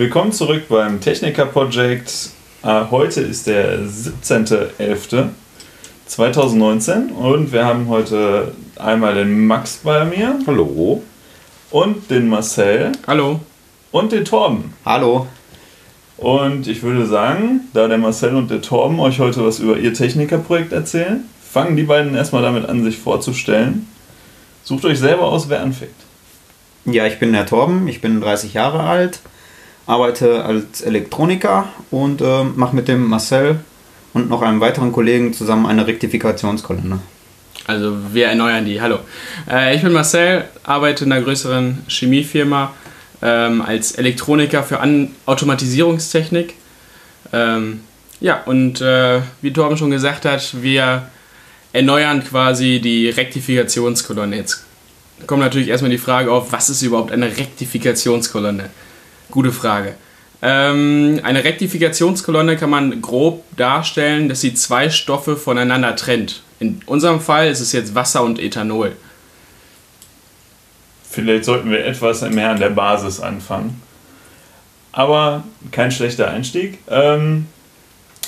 Willkommen zurück beim Techniker Project. Äh, heute ist der 17.11.2019 und wir haben heute einmal den Max bei mir. Hallo. Und den Marcel. Hallo. Und den Torben. Hallo. Und ich würde sagen, da der Marcel und der Torben euch heute was über ihr Technikerprojekt erzählen, fangen die beiden erstmal damit an, sich vorzustellen. Sucht euch selber aus, wer anfängt. Ja, ich bin der Torben, ich bin 30 Jahre alt, arbeite als Elektroniker und äh, mache mit dem Marcel und noch einem weiteren Kollegen zusammen eine Rektifikationskolonne. Also wir erneuern die. Hallo. Äh, ich bin Marcel, arbeite in einer größeren Chemiefirma ähm, als Elektroniker für An Automatisierungstechnik. Ähm, ja, und äh, wie Torben schon gesagt hat, wir erneuern quasi die Rektifikationskolonne. Jetzt kommt natürlich erstmal die Frage auf, was ist überhaupt eine Rektifikationskolonne? Gute Frage. Ähm, eine Rektifikationskolonne kann man grob darstellen, dass sie zwei Stoffe voneinander trennt. In unserem Fall ist es jetzt Wasser und Ethanol. Vielleicht sollten wir etwas mehr an der Basis anfangen. Aber kein schlechter Einstieg. Ähm,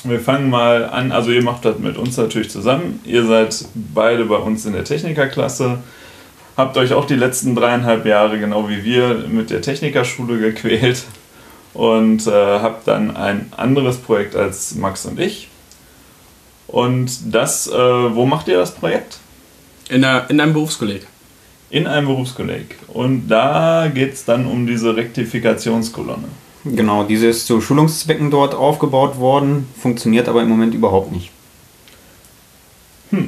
wir fangen mal an. Also, ihr macht das mit uns natürlich zusammen. Ihr seid beide bei uns in der Technikerklasse. Habt euch auch die letzten dreieinhalb Jahre, genau wie wir, mit der Technikerschule gequält und äh, habt dann ein anderes Projekt als Max und ich. Und das, äh, wo macht ihr das Projekt? In, einer, in einem Berufskolleg. In einem Berufskolleg. Und da geht es dann um diese Rektifikationskolonne. Genau, diese ist zu Schulungszwecken dort aufgebaut worden, funktioniert aber im Moment überhaupt nicht. Hm.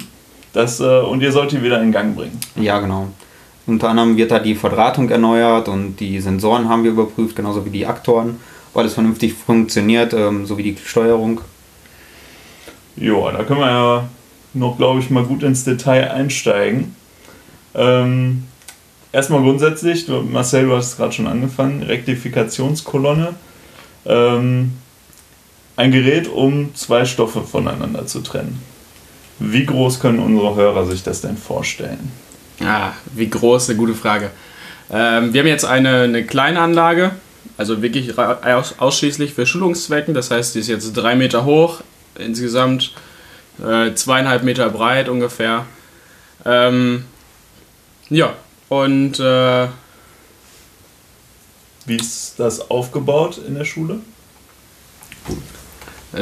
Das, äh, und ihr sollt die wieder in Gang bringen. Ja, genau. Unter anderem wird da die Verdrahtung erneuert und die Sensoren haben wir überprüft, genauso wie die Aktoren, ob alles vernünftig funktioniert, ähm, sowie die Steuerung. Ja, da können wir ja noch, glaube ich, mal gut ins Detail einsteigen. Ähm, erstmal grundsätzlich, du, Marcel, du hast es gerade schon angefangen, Rektifikationskolonne. Ähm, ein Gerät, um zwei Stoffe voneinander zu trennen. Wie groß können unsere Hörer sich das denn vorstellen? Ah, wie groß, eine gute Frage. Ähm, wir haben jetzt eine, eine kleine Anlage, also wirklich aus, ausschließlich für Schulungszwecken. Das heißt, die ist jetzt drei Meter hoch, insgesamt äh, zweieinhalb Meter breit ungefähr. Ähm, ja, und äh, wie ist das aufgebaut in der Schule?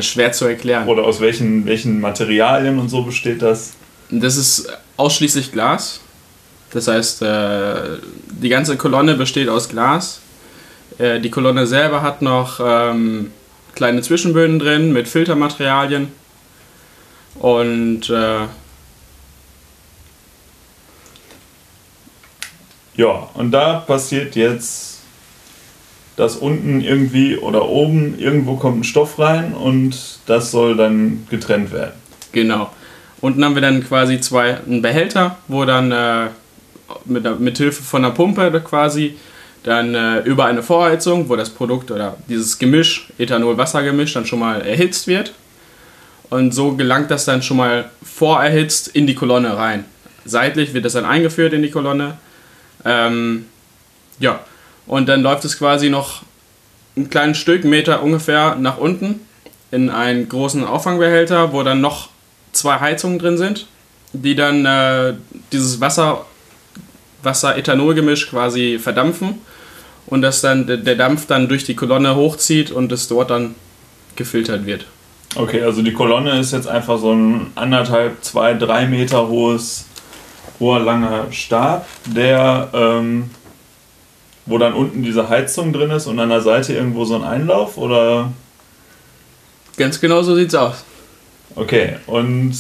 Schwer zu erklären. Oder aus welchen, welchen Materialien und so besteht das? Das ist ausschließlich Glas. Das heißt, äh, die ganze Kolonne besteht aus Glas. Äh, die Kolonne selber hat noch ähm, kleine Zwischenböden drin mit Filtermaterialien. Und äh, ja, und da passiert jetzt, dass unten irgendwie oder oben irgendwo kommt ein Stoff rein und das soll dann getrennt werden. Genau. Unten haben wir dann quasi zwei einen Behälter, wo dann äh, mit, mit Hilfe von einer Pumpe quasi dann äh, über eine Vorheizung, wo das Produkt oder dieses Gemisch, Ethanol-Wasser-Gemisch, dann schon mal erhitzt wird. Und so gelangt das dann schon mal vorerhitzt in die Kolonne rein. Seitlich wird das dann eingeführt in die Kolonne. Ähm, ja, und dann läuft es quasi noch ein kleines Stück, Meter ungefähr nach unten in einen großen Auffangbehälter, wo dann noch zwei Heizungen drin sind, die dann äh, dieses Wasser Wasser-Ethanol-Gemisch quasi verdampfen und dass dann der Dampf dann durch die Kolonne hochzieht und es dort dann gefiltert wird. Okay, also die Kolonne ist jetzt einfach so ein anderthalb, zwei, drei Meter hohes, hoher, langer Stab, der, ähm, wo dann unten diese Heizung drin ist und an der Seite irgendwo so ein Einlauf oder? Ganz genau so sieht's aus. Okay, und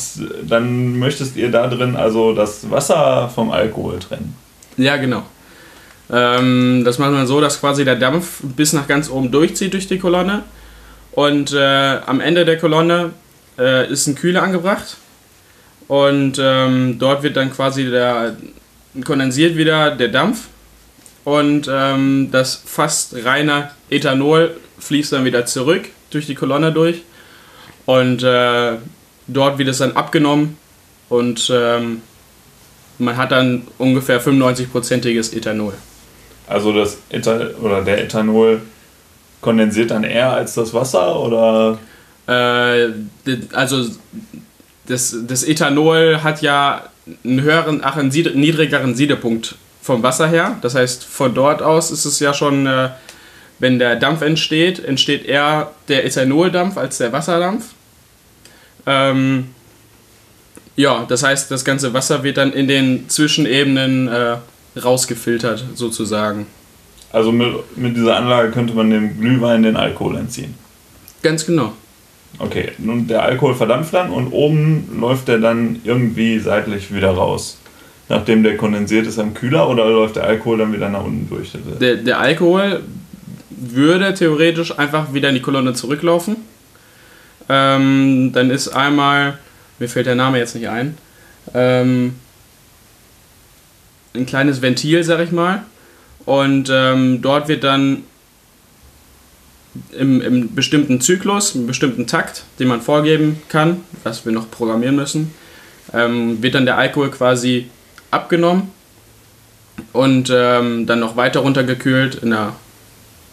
dann möchtest ihr da drin also das Wasser vom Alkohol trennen? Ja, genau. Ähm, das macht man so, dass quasi der Dampf bis nach ganz oben durchzieht durch die Kolonne. Und äh, am Ende der Kolonne äh, ist ein Kühler angebracht. Und ähm, dort wird dann quasi der, kondensiert wieder der Dampf. Und ähm, das fast reine Ethanol fließt dann wieder zurück durch die Kolonne durch. Und äh, dort wird es dann abgenommen und ähm, man hat dann ungefähr 95-prozentiges Ethanol. Also das Ethanol oder der Ethanol kondensiert dann eher als das Wasser oder? Äh, also das, das Ethanol hat ja einen höheren, ach, einen niedrigeren Siedepunkt vom Wasser her. Das heißt, von dort aus ist es ja schon, äh, wenn der Dampf entsteht, entsteht eher der Ethanoldampf als der Wasserdampf. Ähm, ja, das heißt, das ganze Wasser wird dann in den Zwischenebenen äh, rausgefiltert, sozusagen. Also mit, mit dieser Anlage könnte man dem Glühwein den Alkohol entziehen. Ganz genau. Okay, nun der Alkohol verdampft dann und oben läuft der dann irgendwie seitlich wieder raus. Nachdem der kondensiert ist am Kühler oder läuft der Alkohol dann wieder nach unten durch? Der, der Alkohol würde theoretisch einfach wieder in die Kolonne zurücklaufen. Ähm, dann ist einmal, mir fällt der Name jetzt nicht ein, ähm, ein kleines Ventil, sag ich mal. Und ähm, dort wird dann im, im bestimmten Zyklus, im bestimmten Takt, den man vorgeben kann, was wir noch programmieren müssen, ähm, wird dann der Alkohol quasi abgenommen und ähm, dann noch weiter runtergekühlt in der,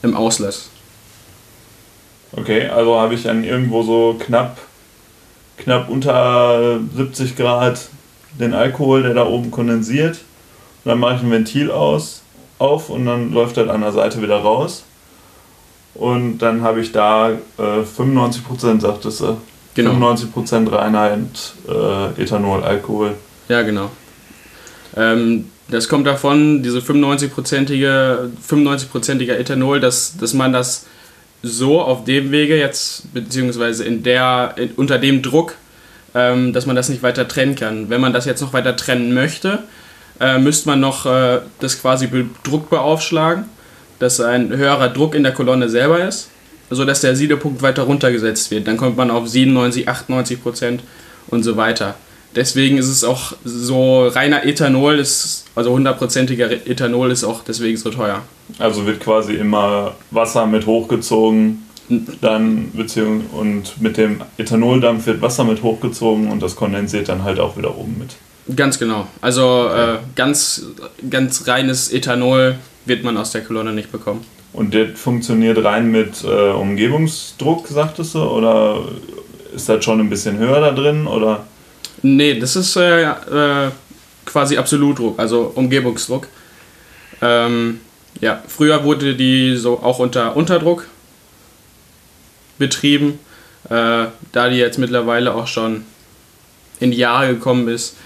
im Auslass. Okay, also habe ich dann irgendwo so knapp, knapp unter 70 Grad den Alkohol, der da oben kondensiert. Und dann mache ich ein Ventil aus, auf und dann läuft er an der Seite wieder raus. Und dann habe ich da äh, 95%, sagtest du. Genau. 95% Reinheit äh, Ethanol, Alkohol. Ja, genau. Ähm, das kommt davon, diese 95-prozentige 95 Ethanol, dass, dass man das so auf dem Wege jetzt, beziehungsweise in der, in, unter dem Druck, ähm, dass man das nicht weiter trennen kann. Wenn man das jetzt noch weiter trennen möchte, äh, müsste man noch äh, das quasi Druck beaufschlagen, dass ein höherer Druck in der Kolonne selber ist, sodass der Siedepunkt weiter runtergesetzt wird. Dann kommt man auf 97, 98 Prozent und so weiter. Deswegen ist es auch so, reiner Ethanol ist, also hundertprozentiger Ethanol ist auch deswegen so teuer. Also wird quasi immer Wasser mit hochgezogen, dann beziehung und mit dem Ethanoldampf wird Wasser mit hochgezogen und das kondensiert dann halt auch wieder oben mit. Ganz genau. Also äh, ganz, ganz reines Ethanol wird man aus der Kolonne nicht bekommen. Und das funktioniert rein mit äh, Umgebungsdruck, sagtest du? Oder ist das schon ein bisschen höher da drin? Oder? Nee, das ist äh, äh, quasi Absolutdruck, also Umgebungsdruck. Ähm, ja, früher wurde die so auch unter Unterdruck betrieben. Äh, da die jetzt mittlerweile auch schon in die Jahre gekommen ist,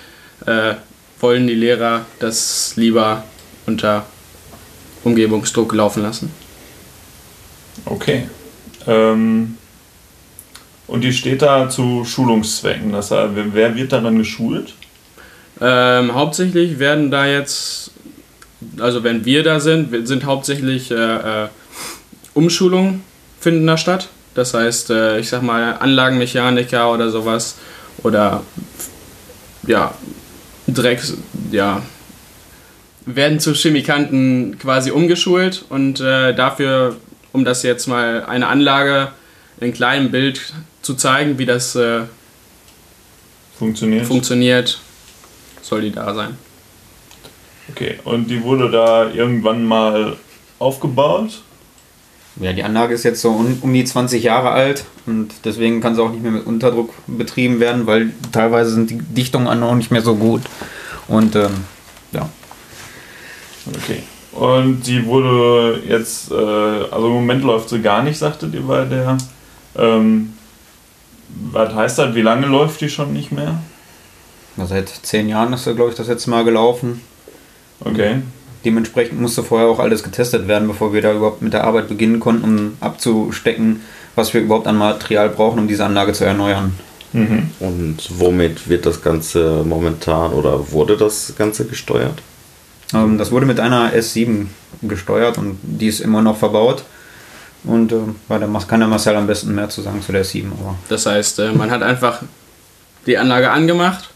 äh, wollen die Lehrer das lieber unter Umgebungsdruck laufen lassen. Okay. Ähm, und die steht da zu Schulungszwecken. Das heißt, wer wird daran geschult? Ähm, hauptsächlich werden da jetzt, also wenn wir da sind, sind hauptsächlich äh, äh, Umschulungen finden da statt. Das heißt, äh, ich sag mal, Anlagenmechaniker oder sowas oder ja, Drecks, ja, werden zu Chemikanten quasi umgeschult und äh, dafür, um das jetzt mal eine Anlage in kleinem Bild zu zeigen, wie das äh, funktioniert. funktioniert, soll die da sein. Okay, und die wurde da irgendwann mal aufgebaut? Ja, die Anlage ist jetzt so um, um die 20 Jahre alt und deswegen kann sie auch nicht mehr mit Unterdruck betrieben werden, weil teilweise sind die Dichtungen auch nicht mehr so gut. Und ähm, ja. Okay. Und die wurde jetzt, äh, also im Moment läuft sie gar nicht, sagtet ihr bei der. Ähm, was heißt das? Wie lange läuft die schon nicht mehr? Na, seit zehn Jahren ist sie, glaube ich, das letzte Mal gelaufen. Okay. Dementsprechend musste vorher auch alles getestet werden, bevor wir da überhaupt mit der Arbeit beginnen konnten, um abzustecken, was wir überhaupt an Material brauchen, um diese Anlage zu erneuern. Mhm. Und womit wird das Ganze momentan oder wurde das Ganze gesteuert? Ähm, das wurde mit einer S7 gesteuert und die ist immer noch verbaut. Und äh, da kann der Marcel am besten mehr zu sagen zu der S7. Aber. Das heißt, äh, man hat einfach die Anlage angemacht,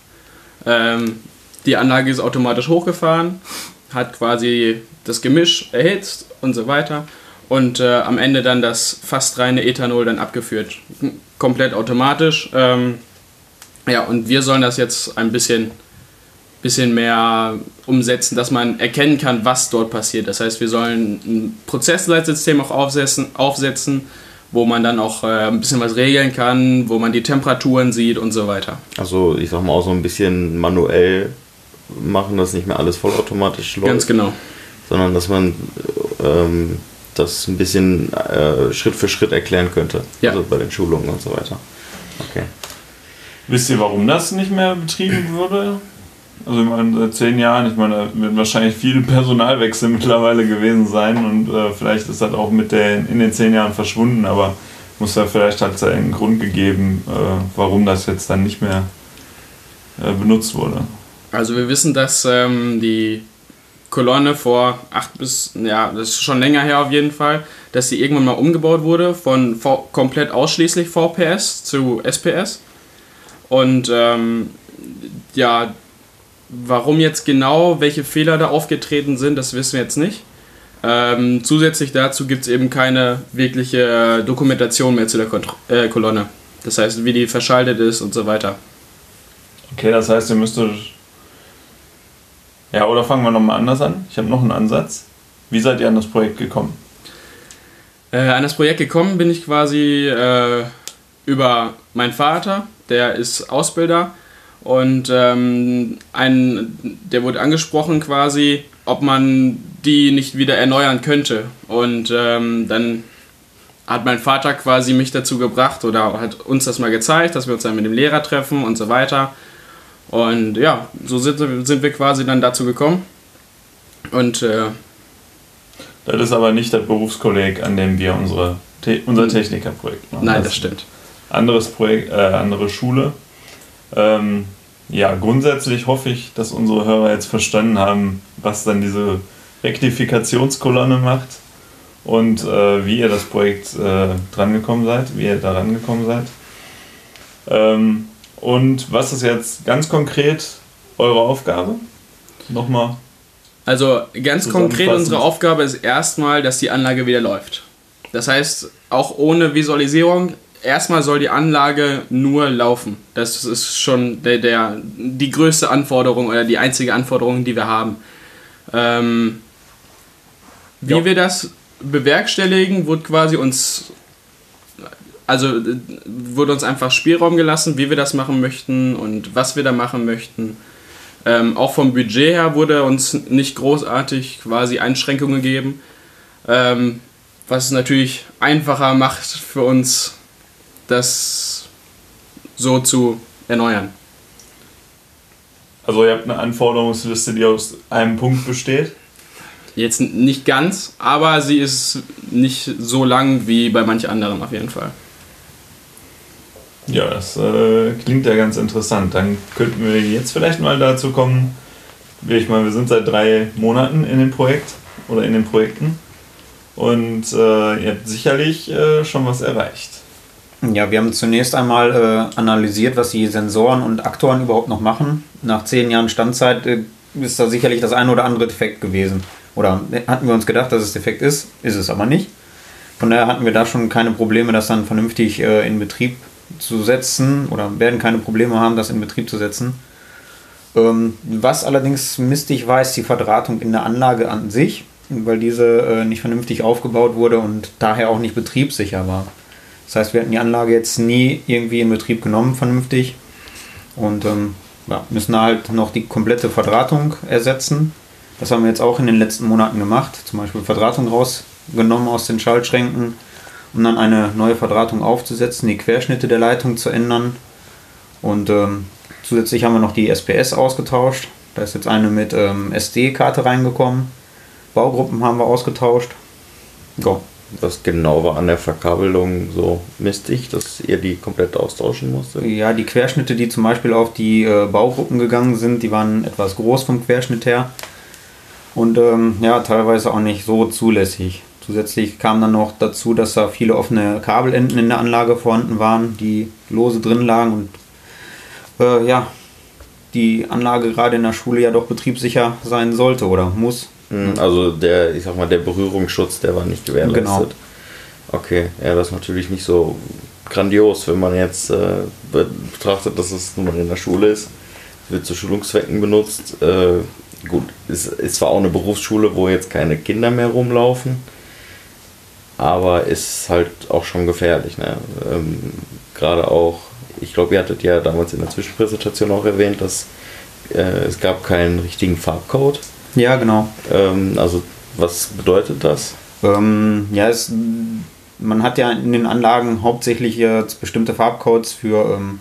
ähm, die Anlage ist automatisch hochgefahren hat quasi das Gemisch erhitzt und so weiter und äh, am Ende dann das fast reine Ethanol dann abgeführt. Komplett automatisch. Ähm, ja, und wir sollen das jetzt ein bisschen bisschen mehr umsetzen, dass man erkennen kann, was dort passiert. Das heißt, wir sollen ein Prozessleitsystem auch aufsetzen, aufsetzen wo man dann auch äh, ein bisschen was regeln kann, wo man die Temperaturen sieht und so weiter. Also ich sag mal auch so ein bisschen manuell machen, dass nicht mehr alles vollautomatisch läuft. Ganz genau. Sondern dass man ähm, das ein bisschen äh, Schritt für Schritt erklären könnte. Ja. Also bei den Schulungen und so weiter. Okay. Wisst ihr, warum das nicht mehr betrieben wurde? Also ich meine, seit zehn Jahren, ich meine, da wird wahrscheinlich viel Personalwechsel mittlerweile gewesen sein und äh, vielleicht ist das auch mit der, in den zehn Jahren verschwunden, aber muss ja vielleicht hat es ja einen Grund gegeben, äh, warum das jetzt dann nicht mehr äh, benutzt wurde. Also wir wissen, dass ähm, die Kolonne vor acht bis, ja, das ist schon länger her auf jeden Fall, dass sie irgendwann mal umgebaut wurde von v komplett ausschließlich VPS zu SPS. Und ähm, ja, warum jetzt genau, welche Fehler da aufgetreten sind, das wissen wir jetzt nicht. Ähm, zusätzlich dazu gibt es eben keine wirkliche Dokumentation mehr zu der Kont äh, Kolonne. Das heißt, wie die verschaltet ist und so weiter. Okay, das heißt, ihr müsstet. Ja, oder fangen wir nochmal anders an. Ich habe noch einen Ansatz. Wie seid ihr an das Projekt gekommen? Äh, an das Projekt gekommen bin ich quasi äh, über meinen Vater, der ist Ausbilder und ähm, ein, der wurde angesprochen quasi, ob man die nicht wieder erneuern könnte. Und ähm, dann hat mein Vater quasi mich dazu gebracht oder hat uns das mal gezeigt, dass wir uns dann mit dem Lehrer treffen und so weiter. Und ja, so sind, sind wir quasi dann dazu gekommen. Und äh, Das ist aber nicht das Berufskolleg, an dem wir unsere, unser Technikerprojekt machen. nein, das stimmt. anderes Projekt, äh, andere Schule. Ähm, ja, grundsätzlich hoffe ich, dass unsere Hörer jetzt verstanden haben, was dann diese Rektifikationskolonne macht und äh, wie ihr das Projekt äh, drangekommen seid, wie ihr da rangekommen seid. Ähm, und was ist jetzt ganz konkret eure Aufgabe? Nochmal. Also ganz konkret unsere Aufgabe ist erstmal, dass die Anlage wieder läuft. Das heißt, auch ohne Visualisierung, erstmal soll die Anlage nur laufen. Das ist schon der, der, die größte Anforderung oder die einzige Anforderung, die wir haben. Ähm, wie Ja. wir das bewerkstelligen, wird quasi uns also wurde uns einfach Spielraum gelassen, wie wir das machen möchten und was wir da machen möchten. Ähm, auch vom Budget her wurde uns nicht großartig quasi Einschränkungen gegeben, ähm, was es natürlich einfacher macht für uns, das so zu erneuern. Also ihr habt eine Anforderungsliste, die aus einem Punkt besteht. Jetzt nicht ganz, aber sie ist nicht so lang wie bei manch anderen auf jeden Fall. Ja, das äh, klingt ja ganz interessant. Dann könnten wir jetzt vielleicht mal dazu kommen. Ich meine, wir sind seit drei Monaten in dem Projekt oder in den Projekten und äh, ihr habt sicherlich äh, schon was erreicht. Ja, wir haben zunächst einmal äh, analysiert, was die Sensoren und Aktoren überhaupt noch machen. Nach zehn Jahren Standzeit äh, ist da sicherlich das ein oder andere defekt gewesen. Oder hatten wir uns gedacht, dass es defekt ist, ist es aber nicht. Von daher hatten wir da schon keine Probleme, das dann vernünftig äh, in Betrieb zu setzen oder werden keine Probleme haben, das in Betrieb zu setzen. Ähm, was allerdings mistig war, ist die Verdrahtung in der Anlage an sich, weil diese äh, nicht vernünftig aufgebaut wurde und daher auch nicht betriebssicher war. Das heißt, wir hatten die Anlage jetzt nie irgendwie in Betrieb genommen, vernünftig. Und ähm, ja, müssen halt noch die komplette Verdrahtung ersetzen. Das haben wir jetzt auch in den letzten Monaten gemacht. Zum Beispiel Verdrahtung rausgenommen aus den Schaltschränken, um dann eine neue Verdrahtung aufzusetzen, die Querschnitte der Leitung zu ändern. Und ähm, zusätzlich haben wir noch die SPS ausgetauscht. Da ist jetzt eine mit ähm, SD-Karte reingekommen. Baugruppen haben wir ausgetauscht. Ja, Was genau war an der Verkabelung so mistig, dass ihr die komplett austauschen musstet? Ja, die Querschnitte, die zum Beispiel auf die äh, Baugruppen gegangen sind, die waren etwas groß vom Querschnitt her. Und ähm, ja, teilweise auch nicht so zulässig. Zusätzlich kam dann noch dazu, dass da viele offene Kabelenden in der Anlage vorhanden waren, die lose drin lagen und äh, ja, die Anlage gerade in der Schule ja doch betriebssicher sein sollte oder muss. Hm, Also der, ich sag mal, der Berührungsschutz, der war nicht gewährleistet. Genau. Okay, ja, das ist natürlich nicht so grandios, wenn man jetzt äh, betrachtet, dass es nur noch in der Schule ist. wird zu Schulungszwecken benutzt. Äh, gut, ist, ist zwar auch eine Berufsschule, wo jetzt keine Kinder mehr rumlaufen, aber ist halt auch schon gefährlich. Ne? Ähm, Gerade auch, ich glaube, ihr hattet ja damals in der Zwischenpräsentation auch erwähnt, dass äh, es gab keinen richtigen Farbcode. Ja, genau. Ähm, also was bedeutet das? Ähm, ja, es, man hat ja in den Anlagen hauptsächlich jetzt bestimmte Farbcodes für ähm,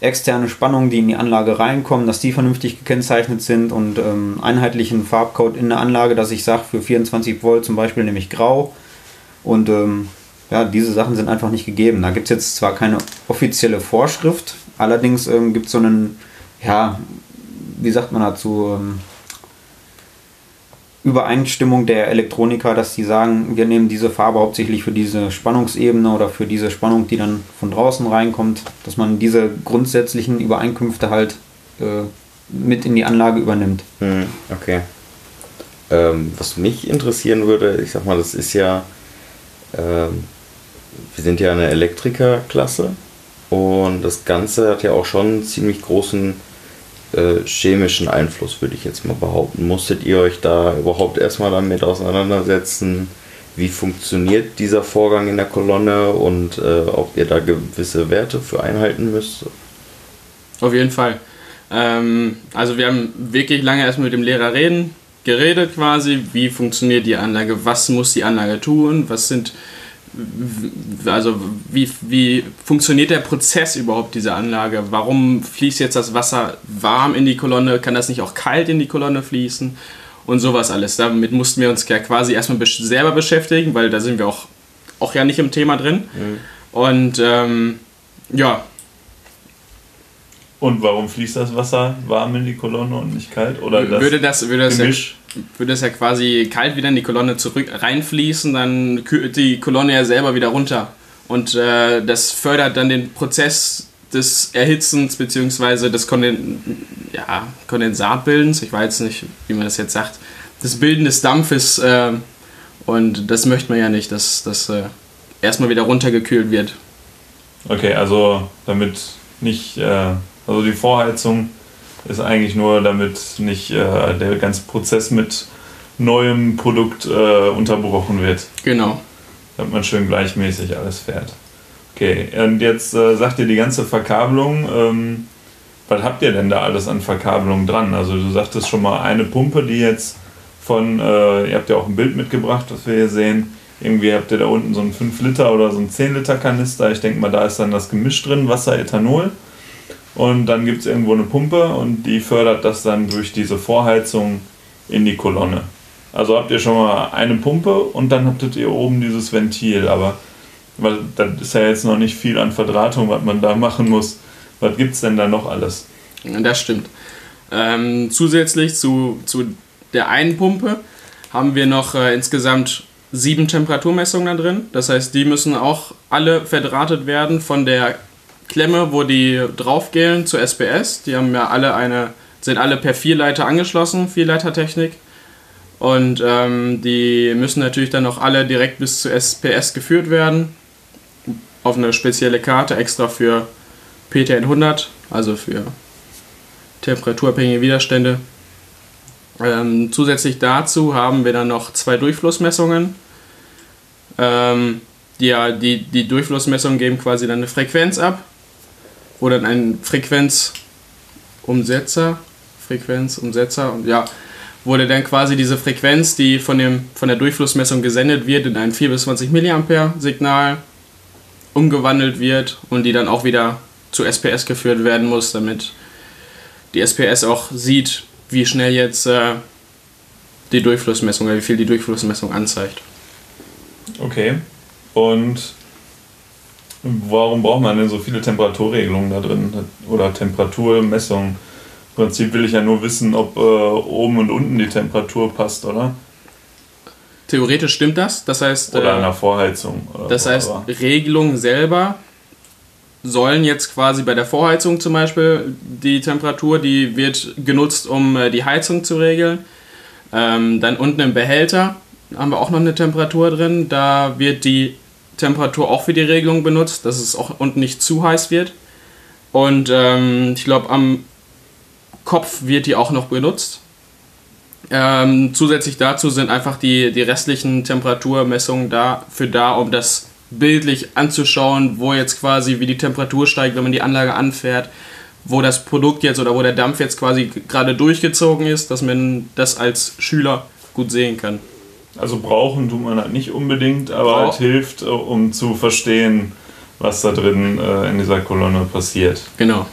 externe Spannungen, die in die Anlage reinkommen, dass die vernünftig gekennzeichnet sind und ähm, einheitlichen Farbcode in der Anlage, dass ich sage, für 24 Volt zum Beispiel nämlich grau. Und ähm, ja, diese Sachen sind einfach nicht gegeben. Da gibt es jetzt zwar keine offizielle Vorschrift, allerdings ähm, gibt es so einen, ja, wie sagt man dazu, ähm, Übereinstimmung der Elektroniker, dass sie sagen, wir nehmen diese Farbe hauptsächlich für diese Spannungsebene oder für diese Spannung, die dann von draußen reinkommt, dass man diese grundsätzlichen Übereinkünfte halt äh, mit in die Anlage übernimmt. Hm, okay. Ähm, was mich interessieren würde, ich sag mal, das ist ja, ähm, wir sind ja eine Elektrikerklasse und das Ganze hat ja auch schon einen ziemlich großen äh, chemischen Einfluss, würde ich jetzt mal behaupten. Musstet ihr euch da überhaupt erstmal damit auseinandersetzen? Wie funktioniert dieser Vorgang in der Kolonne und äh, ob ihr da gewisse Werte für einhalten müsst? Auf jeden Fall. Ähm, also wir haben wirklich lange erst mit dem Lehrer reden, geredet quasi, wie funktioniert die Anlage, was muss die Anlage tun, was sind also wie, wie funktioniert der Prozess überhaupt dieser Anlage? Warum fließt jetzt das Wasser warm in die Kolonne? Kann das nicht auch kalt in die Kolonne fließen? Und sowas alles. Damit mussten wir uns ja quasi erstmal selber beschäftigen, weil da sind wir auch, auch ja nicht im Thema drin. Mhm. Und ähm, ja. Und warum fließt das Wasser warm in die Kolonne und nicht kalt? Oder das würde das, würde das Gemisch? Ja würde es ja quasi kalt wieder in die Kolonne zurück reinfließen, dann kühlt die Kolonne ja selber wieder runter. Und äh, das fördert dann den Prozess des Erhitzens bzw. des Konden ja, Kondensatbildens. Ich weiß nicht, wie man das jetzt sagt. Das Bilden des Dampfes. Äh, und das möchte man ja nicht, dass das äh, erstmal wieder runtergekühlt wird. Okay, also damit nicht, äh, also die Vorheizung ist eigentlich nur, damit nicht äh, der ganze Prozess mit neuem Produkt äh, unterbrochen wird. Genau. Damit man schön gleichmäßig alles fährt. Okay, und jetzt äh, sagt ihr die ganze Verkabelung. Ähm, was habt ihr denn da alles an Verkabelung dran? Also du sagtest schon mal eine Pumpe, die jetzt von, äh, ihr habt ja auch ein Bild mitgebracht, was wir hier sehen. Irgendwie habt ihr da unten so einen 5 Liter oder so einen 10 Liter Kanister. Ich denke mal, da ist dann das Gemisch drin, Wasser, Ethanol. Und dann gibt es irgendwo eine Pumpe und die fördert das dann durch diese Vorheizung in die Kolonne. Also habt ihr schon mal eine Pumpe und dann habt ihr oben dieses Ventil, aber weil das ist ja jetzt noch nicht viel an Verdrahtung, was man da machen muss. Was gibt es denn da noch alles? Das stimmt. Ähm, zusätzlich zu, zu der einen Pumpe haben wir noch äh, insgesamt sieben Temperaturmessungen da drin. Das heißt, die müssen auch alle verdrahtet werden von der Klemme, wo die draufgehen zur SPS. Die haben ja alle eine, sind alle per Vierleiter angeschlossen, Vierleitertechnik. Und ähm, die müssen natürlich dann auch alle direkt bis zur SPS geführt werden. Auf eine spezielle Karte extra für PTN 100, also für temperaturabhängige Widerstände. Ähm, zusätzlich dazu haben wir dann noch zwei Durchflussmessungen. Ähm, ja, die, die Durchflussmessungen geben quasi dann eine Frequenz ab wo dann ein Frequenzumsetzer, Frequenzumsetzer, und ja, wurde dann quasi diese Frequenz, die von, dem, von der Durchflussmessung gesendet wird, in ein 4 bis 20 mA Signal umgewandelt wird und die dann auch wieder zu SPS geführt werden muss, damit die SPS auch sieht, wie schnell jetzt äh, die Durchflussmessung oder wie viel die Durchflussmessung anzeigt. Okay. Und Warum braucht man denn so viele Temperaturregelungen da drin oder Temperaturmessungen? Im Prinzip will ich ja nur wissen, ob äh, oben und unten die Temperatur passt, oder? Theoretisch stimmt das. Das heißt. Oder äh, der Vorheizung. das so, heißt, Regelungen selber sollen jetzt quasi bei der Vorheizung zum Beispiel die Temperatur, die wird genutzt, um äh, die Heizung zu regeln. Ähm, dann unten im Behälter haben wir auch noch eine Temperatur drin. Da wird die Temperatur auch für die Regelung benutzt, dass es auch unten nicht zu heiß wird. Und ähm, ich glaube, am Kopf wird die auch noch benutzt. Ähm, zusätzlich dazu sind einfach die, die restlichen Temperaturmessungen dafür da, um das bildlich anzuschauen, wo jetzt quasi wie die Temperatur steigt, wenn man die Anlage anfährt, wo das Produkt jetzt oder wo der Dampf jetzt quasi gerade durchgezogen ist, dass man das als Schüler gut sehen kann. Also brauchen tut man halt nicht unbedingt, aber Brauch- halt hilft, äh, um zu verstehen, was da drin äh, in dieser Kolonne passiert. Genau.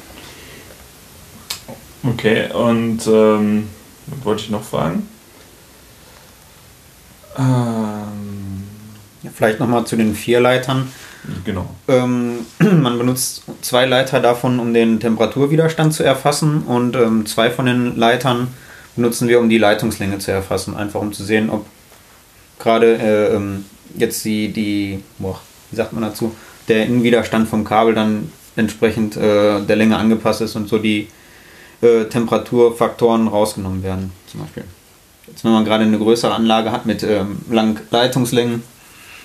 Okay, und ähm, was wollte ich noch fragen? Ähm, Ja, vielleicht nochmal zu den vier Leitern. genau. Ähm, man benutzt zwei Leiter davon, um den Temperaturwiderstand zu erfassen und ähm, zwei von den Leitern benutzen wir, um die Leitungslänge zu erfassen. Einfach um zu sehen, ob gerade äh, ähm, jetzt die, die boah, wie sagt man dazu, der Innenwiderstand vom Kabel dann entsprechend äh, der Länge angepasst ist und so die äh, Temperaturfaktoren rausgenommen werden, zum Beispiel. Jetzt, wenn man gerade eine größere Anlage hat mit ähm, langen Leitungslängen,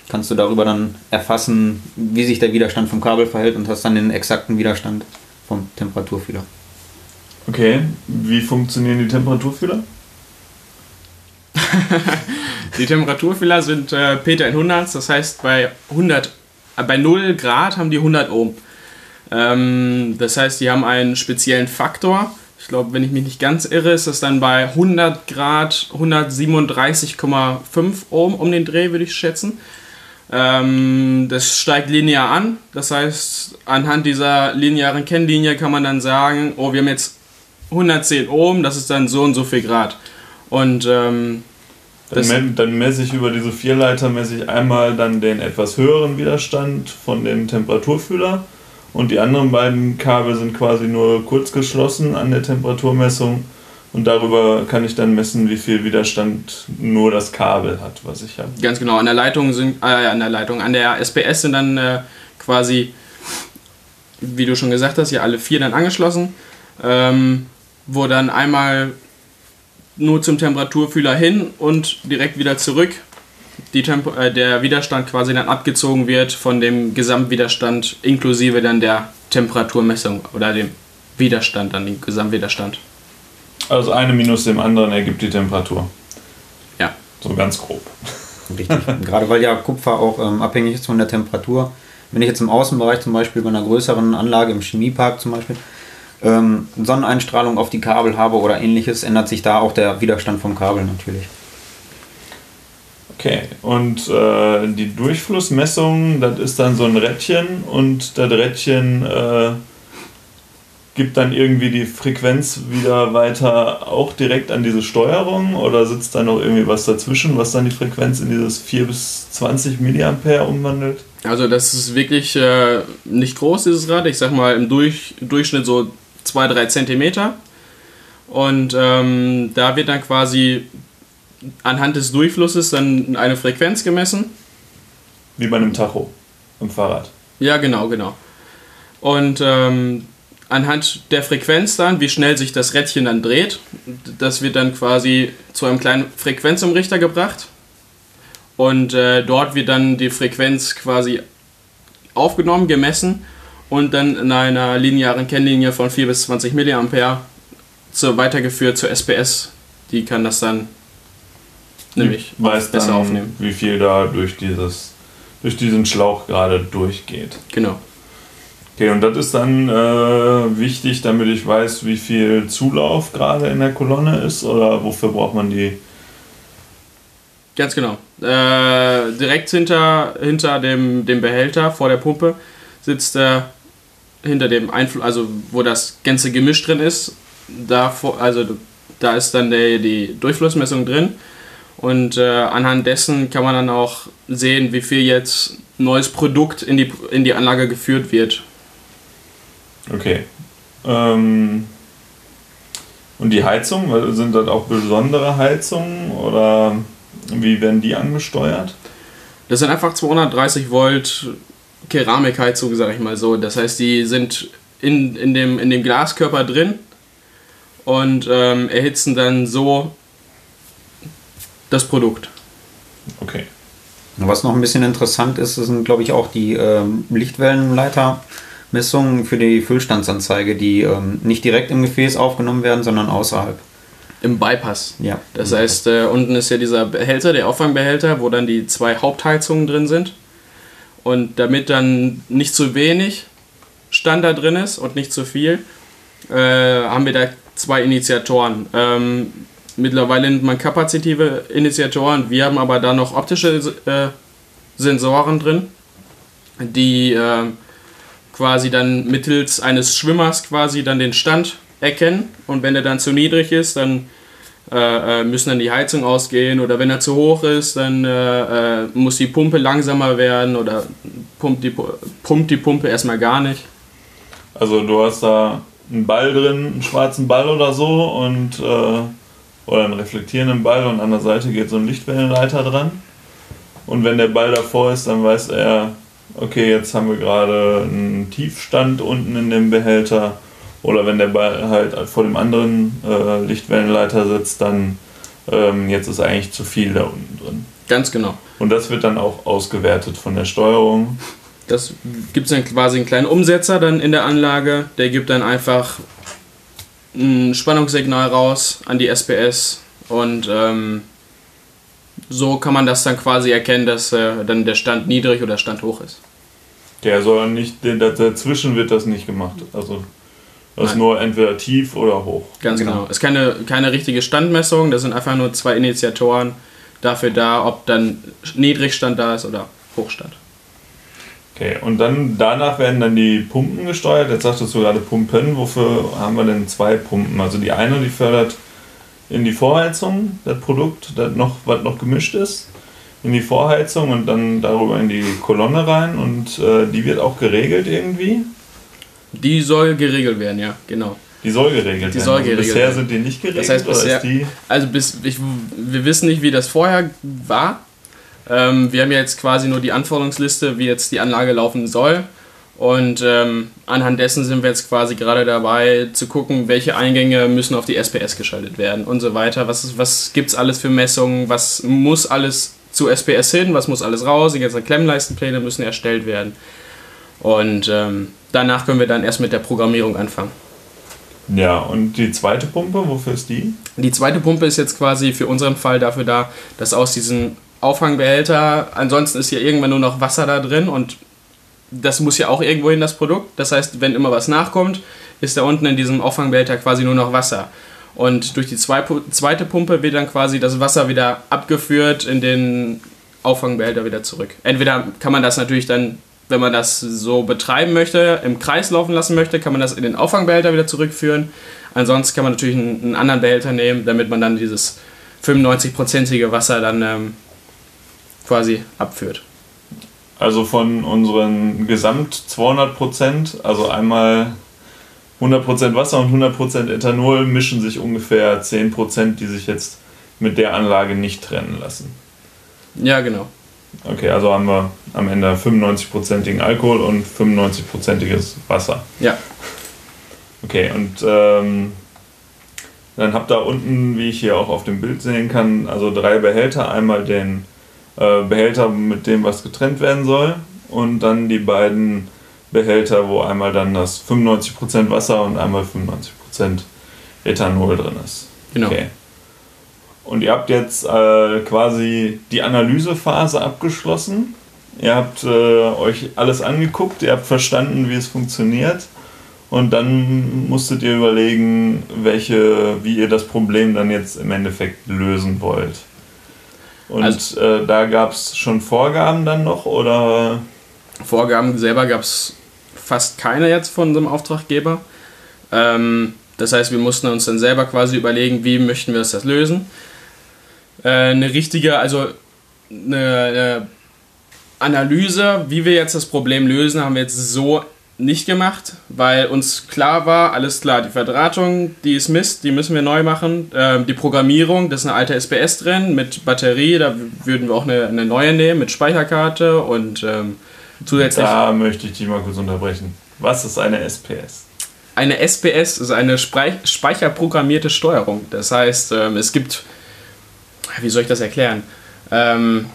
kannst du darüber dann erfassen, wie sich der Widerstand vom Kabel verhält und hast dann den exakten Widerstand vom Temperaturfühler. Okay, wie funktionieren die Temperaturfühler? Die Temperaturfehler sind äh, Peter in Hunderts, das heißt bei 100, äh, bei 0 Grad haben die 100 Ohm. Ähm, das heißt, die haben einen speziellen Faktor. Ich glaube, wenn ich mich nicht ganz irre, ist das dann bei 100 Grad 137,5 Ohm um den Dreh, würde ich schätzen. Ähm, das steigt linear an. Das heißt, anhand dieser linearen Kennlinie kann man dann sagen, oh, wir haben jetzt 110 Ohm, das ist dann so und so viel Grad. Und ähm, Dann, dann messe ich über diese vier Leiter messe ich einmal dann den etwas höheren Widerstand von dem Temperaturfühler. Und die anderen beiden Kabel sind quasi nur kurz geschlossen an der Temperaturmessung. Und darüber kann ich dann messen, wie viel Widerstand nur das Kabel hat, was ich habe. Ganz genau, an der Leitung sind, äh, an der Leitung, an der SPS sind dann äh, quasi, wie du schon gesagt hast, ja alle vier dann angeschlossen, ähm, wo dann einmal nur zum Temperaturfühler hin und direkt wieder zurück die Tempo, äh, der Widerstand quasi dann abgezogen wird von dem Gesamtwiderstand inklusive dann der Temperaturmessung oder dem Widerstand, dann den Gesamtwiderstand. Also eine minus dem anderen ergibt die Temperatur. Ja. So ganz grob. Richtig. Gerade weil ja Kupfer auch ähm, abhängig ist von der Temperatur. Wenn ich jetzt im Außenbereich zum Beispiel bei einer größeren Anlage im Chemiepark zum Beispiel ähm, Sonneneinstrahlung auf die Kabel habe oder ähnliches, ändert sich da auch der Widerstand vom Kabel natürlich. Okay, und äh, die Durchflussmessung, das ist dann so ein Rädchen und das Rädchen äh, gibt dann irgendwie die Frequenz wieder weiter auch direkt an diese Steuerung oder sitzt da noch irgendwie was dazwischen, was dann die Frequenz in dieses 4 bis 20 Milliampere umwandelt? Also das ist wirklich äh, nicht groß, dieses Rad. Ich sag mal im Durch, Durchschnitt so 2-3 Zentimeter. Und ähm, da wird dann quasi anhand des Durchflusses dann eine Frequenz gemessen. Wie bei einem Tacho im Fahrrad. Ja, genau, genau. Und ähm, anhand der Frequenz dann, wie schnell sich das Rädchen dann dreht, das wird dann quasi zu einem kleinen Frequenzumrichter gebracht. Und äh, dort wird dann die Frequenz quasi aufgenommen, gemessen und dann in einer linearen Kennlinie von 4 bis 20 mA zur, weitergeführt zur SPS. Die kann das dann nämlich weiß besser dann, aufnehmen. wie viel da durch dieses durch diesen Schlauch gerade durchgeht. Genau. Okay, und das ist dann äh, wichtig, damit ich weiß, wie viel Zulauf gerade in der Kolonne ist oder wofür braucht man die? Ganz genau. Äh, direkt hinter, hinter dem, dem Behälter vor der Pumpe sitzt äh, hinter dem Einfluss, also wo das ganze Gemisch drin ist, da, also da ist dann der, die Durchflussmessung drin und äh, anhand dessen kann man dann auch sehen, wie viel jetzt neues Produkt in die, in die Anlage geführt wird. Okay. Ähm, und die Heizung, sind das auch besondere Heizungen oder wie werden die angesteuert? Das sind einfach 230 Volt Keramikheizung, sag ich mal so. Das heißt, die sind in, in, dem, in dem Glaskörper drin und ähm, erhitzen dann so das Produkt. Okay. Was noch ein bisschen interessant ist, sind glaube ich auch die ähm, Lichtwellenleiter, Messungen für die Füllstandsanzeige, die ähm, nicht direkt im Gefäß aufgenommen werden, sondern außerhalb. Im Bypass. Ja. Das heißt, äh, unten ist ja dieser Behälter, der Auffangbehälter, wo dann die zwei Hauptheizungen drin sind. Und damit dann nicht zu wenig Stand da drin ist und nicht zu viel, äh, haben wir da zwei Initiatoren. Ähm, mittlerweile nimmt man kapazitive Initiatoren, wir haben aber da noch optische äh, Sensoren drin, die äh, quasi dann mittels eines Schwimmers quasi dann den Stand erkennen und wenn er dann zu niedrig ist, dann äh, äh, müssen dann die Heizung ausgehen oder wenn er zu hoch ist, dann äh, äh, muss die Pumpe langsamer werden oder pumpt die, Pu- pumpt die Pumpe erstmal gar nicht. Also du hast da einen Ball drin, einen schwarzen Ball oder so und äh, oder einen reflektierenden Ball und an der Seite geht so ein Lichtwellenleiter dran. Und wenn der Ball davor ist, dann weiß er, okay, jetzt haben wir gerade einen Tiefstand unten in dem Behälter. Oder wenn der Ball halt vor dem anderen äh, Lichtwellenleiter sitzt, dann ähm, jetzt ist eigentlich zu viel da unten drin. Ganz genau. Und das wird dann auch ausgewertet von der Steuerung. Das gibt es dann quasi einen kleinen Umsetzer dann in der Anlage, der gibt dann einfach ein Spannungssignal raus an die SPS und ähm, so kann man das dann quasi erkennen, dass äh, dann der Stand niedrig oder Stand hoch ist. Der soll nicht, dazwischen wird das nicht gemacht. Also das ist nur entweder tief oder hoch. Ganz Genau. genau. Es ist keine, keine richtige Standmessung, das sind einfach nur zwei Initiatoren dafür da, ob dann Niedrigstand da ist oder Hochstand. Okay, und dann danach werden dann die Pumpen gesteuert. Jetzt sagtest du gerade Pumpen. Wofür haben wir denn zwei Pumpen? Also die eine, die fördert in die Vorheizung das Produkt, das noch, was noch gemischt ist, in die Vorheizung und dann darüber in die Kolonne rein und äh, die wird auch geregelt irgendwie. Die soll geregelt werden, ja, genau. Die soll geregelt Die werden. soll Also geregelt bisher werden. sind die nicht geregelt. Das heißt, bisher, also bis, ich, wir wissen nicht, wie das vorher war. Ähm, wir haben ja jetzt quasi nur die Anforderungsliste, wie jetzt die Anlage laufen soll. Und ähm, anhand dessen sind wir jetzt quasi gerade dabei zu gucken, welche Eingänge müssen auf die SPS geschaltet werden und so weiter. Was, was gibt es alles für Messungen? Was muss alles zu SPS hin? Was muss alles raus? Die ganzen Klemmleistenpläne müssen erstellt werden. Und ähm, danach können wir dann erst mit der Programmierung anfangen. Ja, und die zweite Pumpe, wofür ist die? Die zweite Pumpe ist jetzt quasi für unseren Fall dafür da, dass aus diesem Auffangbehälter, ansonsten ist ja irgendwann nur noch Wasser da drin und das muss ja auch irgendwo in das Produkt. Das heißt, wenn immer was nachkommt, ist da unten in diesem Auffangbehälter quasi nur noch Wasser. Und durch die zwei, zweite Pumpe wird dann quasi das Wasser wieder abgeführt in den Auffangbehälter wieder zurück. Entweder kann man das natürlich dann, wenn man das so betreiben möchte, im Kreis laufen lassen möchte, kann man das in den Auffangbehälter wieder zurückführen. Ansonsten kann man natürlich einen, einen anderen Behälter nehmen, damit man dann dieses 95-prozentige Wasser dann ähm, quasi abführt. Also von unseren Gesamt 200 Prozent, also einmal 100 Prozent Wasser und 100 Prozent Ethanol mischen sich ungefähr 10 Prozent, die sich jetzt mit der Anlage nicht trennen lassen. Ja, genau. Okay, also haben wir am Ende 95-prozentigen Alkohol und 95-prozentiges Wasser. Ja, Okay, und ähm, dann habt ihr unten, wie ich hier auch auf dem Bild sehen kann, also drei Behälter. Einmal den äh, Behälter, mit dem was getrennt werden soll und dann die beiden Behälter, wo einmal dann das 95% Wasser und einmal 95% Ethanol drin ist. genau. Okay. Und ihr habt jetzt äh, quasi die Analysephase abgeschlossen. Ihr habt äh, euch alles angeguckt, ihr habt verstanden, wie es funktioniert. Und dann musstet ihr überlegen, welche, wie ihr das Problem dann jetzt im Endeffekt lösen wollt. Und Also- äh, da gab es schon Vorgaben dann noch oder Vorgaben selber gab es fast keine jetzt von unserem Auftraggeber. Ähm, das heißt, wir mussten uns dann selber quasi überlegen, wie möchten wir das lösen. Äh, eine richtige, also eine, eine Analyse, wie wir jetzt das Problem lösen, haben wir jetzt so nicht gemacht, weil uns klar war, alles klar, die Verdrahtung, die ist Mist, die müssen wir neu machen. Ähm, die Programmierung, das ist eine alte SPS drin mit Batterie, da würden wir auch eine, eine neue nehmen mit Speicherkarte und ähm, zusätzlich da möchte ich dich mal kurz unterbrechen. Was ist eine SPS? eine SPS ist eine speicherprogrammierte Steuerung. Das heißt, ähm, es gibt, wie soll ich das erklären? Ähm,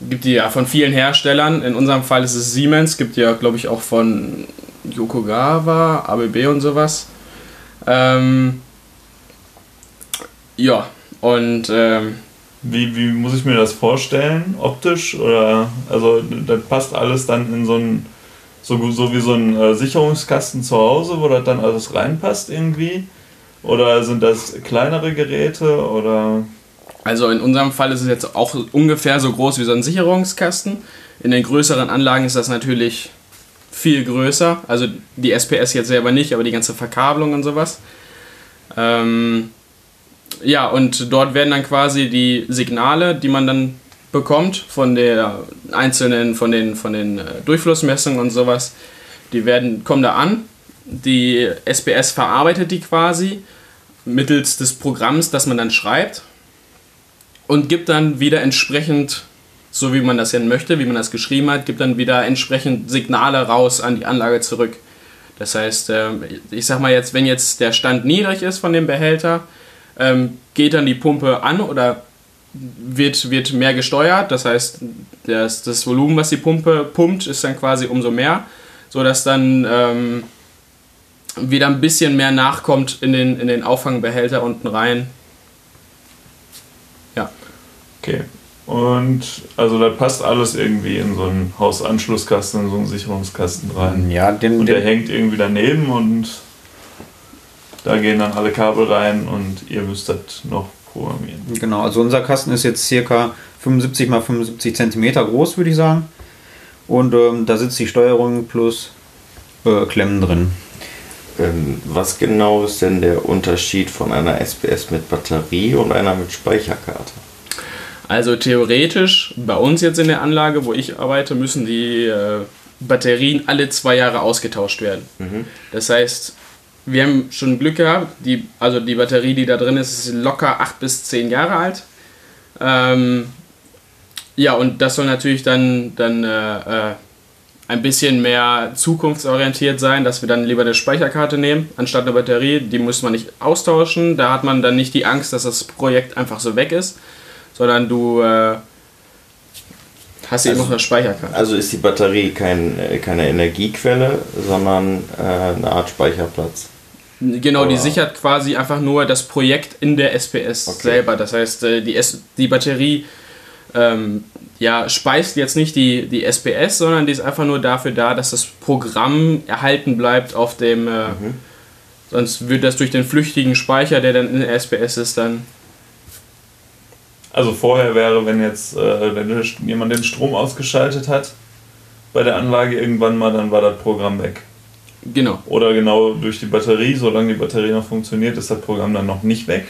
gibt die ja von vielen Herstellern. In unserem Fall ist es Siemens, gibt ja, glaube ich, auch von Yokogawa, ABB und sowas. Ähm, ja, und ähm, Wie, wie muss ich mir das vorstellen? Optisch? Oder also das passt alles dann in so ein so, so wie so ein äh, Sicherungskasten zu Hause, wo das dann alles reinpasst irgendwie? Oder sind das kleinere Geräte oder Also in unserem Fall ist es jetzt auch ungefähr so groß wie so ein Sicherungskasten. In den größeren Anlagen ist das natürlich viel größer. Also die SPS jetzt selber nicht, aber die ganze Verkabelung und sowas. Ähm, ja, und dort werden dann quasi die Signale, die man dann bekommt von der einzelnen, von den, von den äh, Durchflussmessungen und sowas, die werden, kommen da an. Die SPS verarbeitet die quasi mittels des Programms, das man dann schreibt und gibt dann wieder entsprechend, so wie man das denn möchte, wie man das geschrieben hat, gibt dann wieder entsprechend Signale raus an die Anlage zurück. Das heißt, ähm, ich sag mal jetzt, wenn jetzt der Stand niedrig ist von dem Behälter, ähm, geht dann die Pumpe an oder wird, wird mehr gesteuert. Das heißt, das, das Volumen, was die Pumpe pumpt, ist dann quasi umso mehr, sodass dann ähm, wieder ein bisschen mehr nachkommt in den, in den Auffangbehälter unten rein. Okay. Und also da passt alles irgendwie in so einen Hausanschlusskasten, in so einen Sicherungskasten rein. Ja, den, Und der den, hängt irgendwie daneben und da gehen dann alle Kabel rein und ihr müsst das noch programmieren. genau, also unser Kasten ist jetzt circa 75 mal 75 Zentimeter groß, würde ich sagen. Und ähm, da sitzt die Steuerung plus äh, Klemmen drin. Ähm, was genau ist denn der Unterschied von einer SPS mit Batterie und einer mit Speicherkarte? Also theoretisch, bei uns jetzt in der Anlage, wo ich arbeite, müssen die äh, Batterien alle zwei Jahre ausgetauscht werden. Mhm. Das heißt, wir haben schon Glück gehabt, die, also die Batterie, die da drin ist, ist locker acht bis zehn Jahre alt. Ähm, ja, und das soll natürlich dann, dann äh, äh, ein bisschen mehr zukunftsorientiert sein, dass wir dann lieber eine Speicherkarte nehmen, anstatt eine Batterie. Die muss man nicht austauschen. Da hat man dann nicht die Angst, dass das Projekt einfach so weg ist, sondern du äh, hast eben Also- noch eine Speicherkarte. Also ist die Batterie kein, äh, keine Energiequelle, sondern äh, eine Art Speicherplatz. Genau, die Oder- sichert quasi einfach nur das Projekt in der SPS Okay. selber. Das heißt, äh, die, S die Batterie ähm, ja, speist jetzt nicht die, die SPS, sondern die ist einfach nur dafür da, dass das Programm erhalten bleibt auf dem. Äh, Mhm. Sonst wird das durch den flüchtigen Speicher, der dann in der SPS ist, dann. Also vorher wäre, wenn jetzt äh, wenn jemand den Strom ausgeschaltet hat bei der Anlage irgendwann mal, dann war das Programm weg. Genau. Oder genau durch die Batterie, solange die Batterie noch funktioniert, ist das Programm dann noch nicht weg.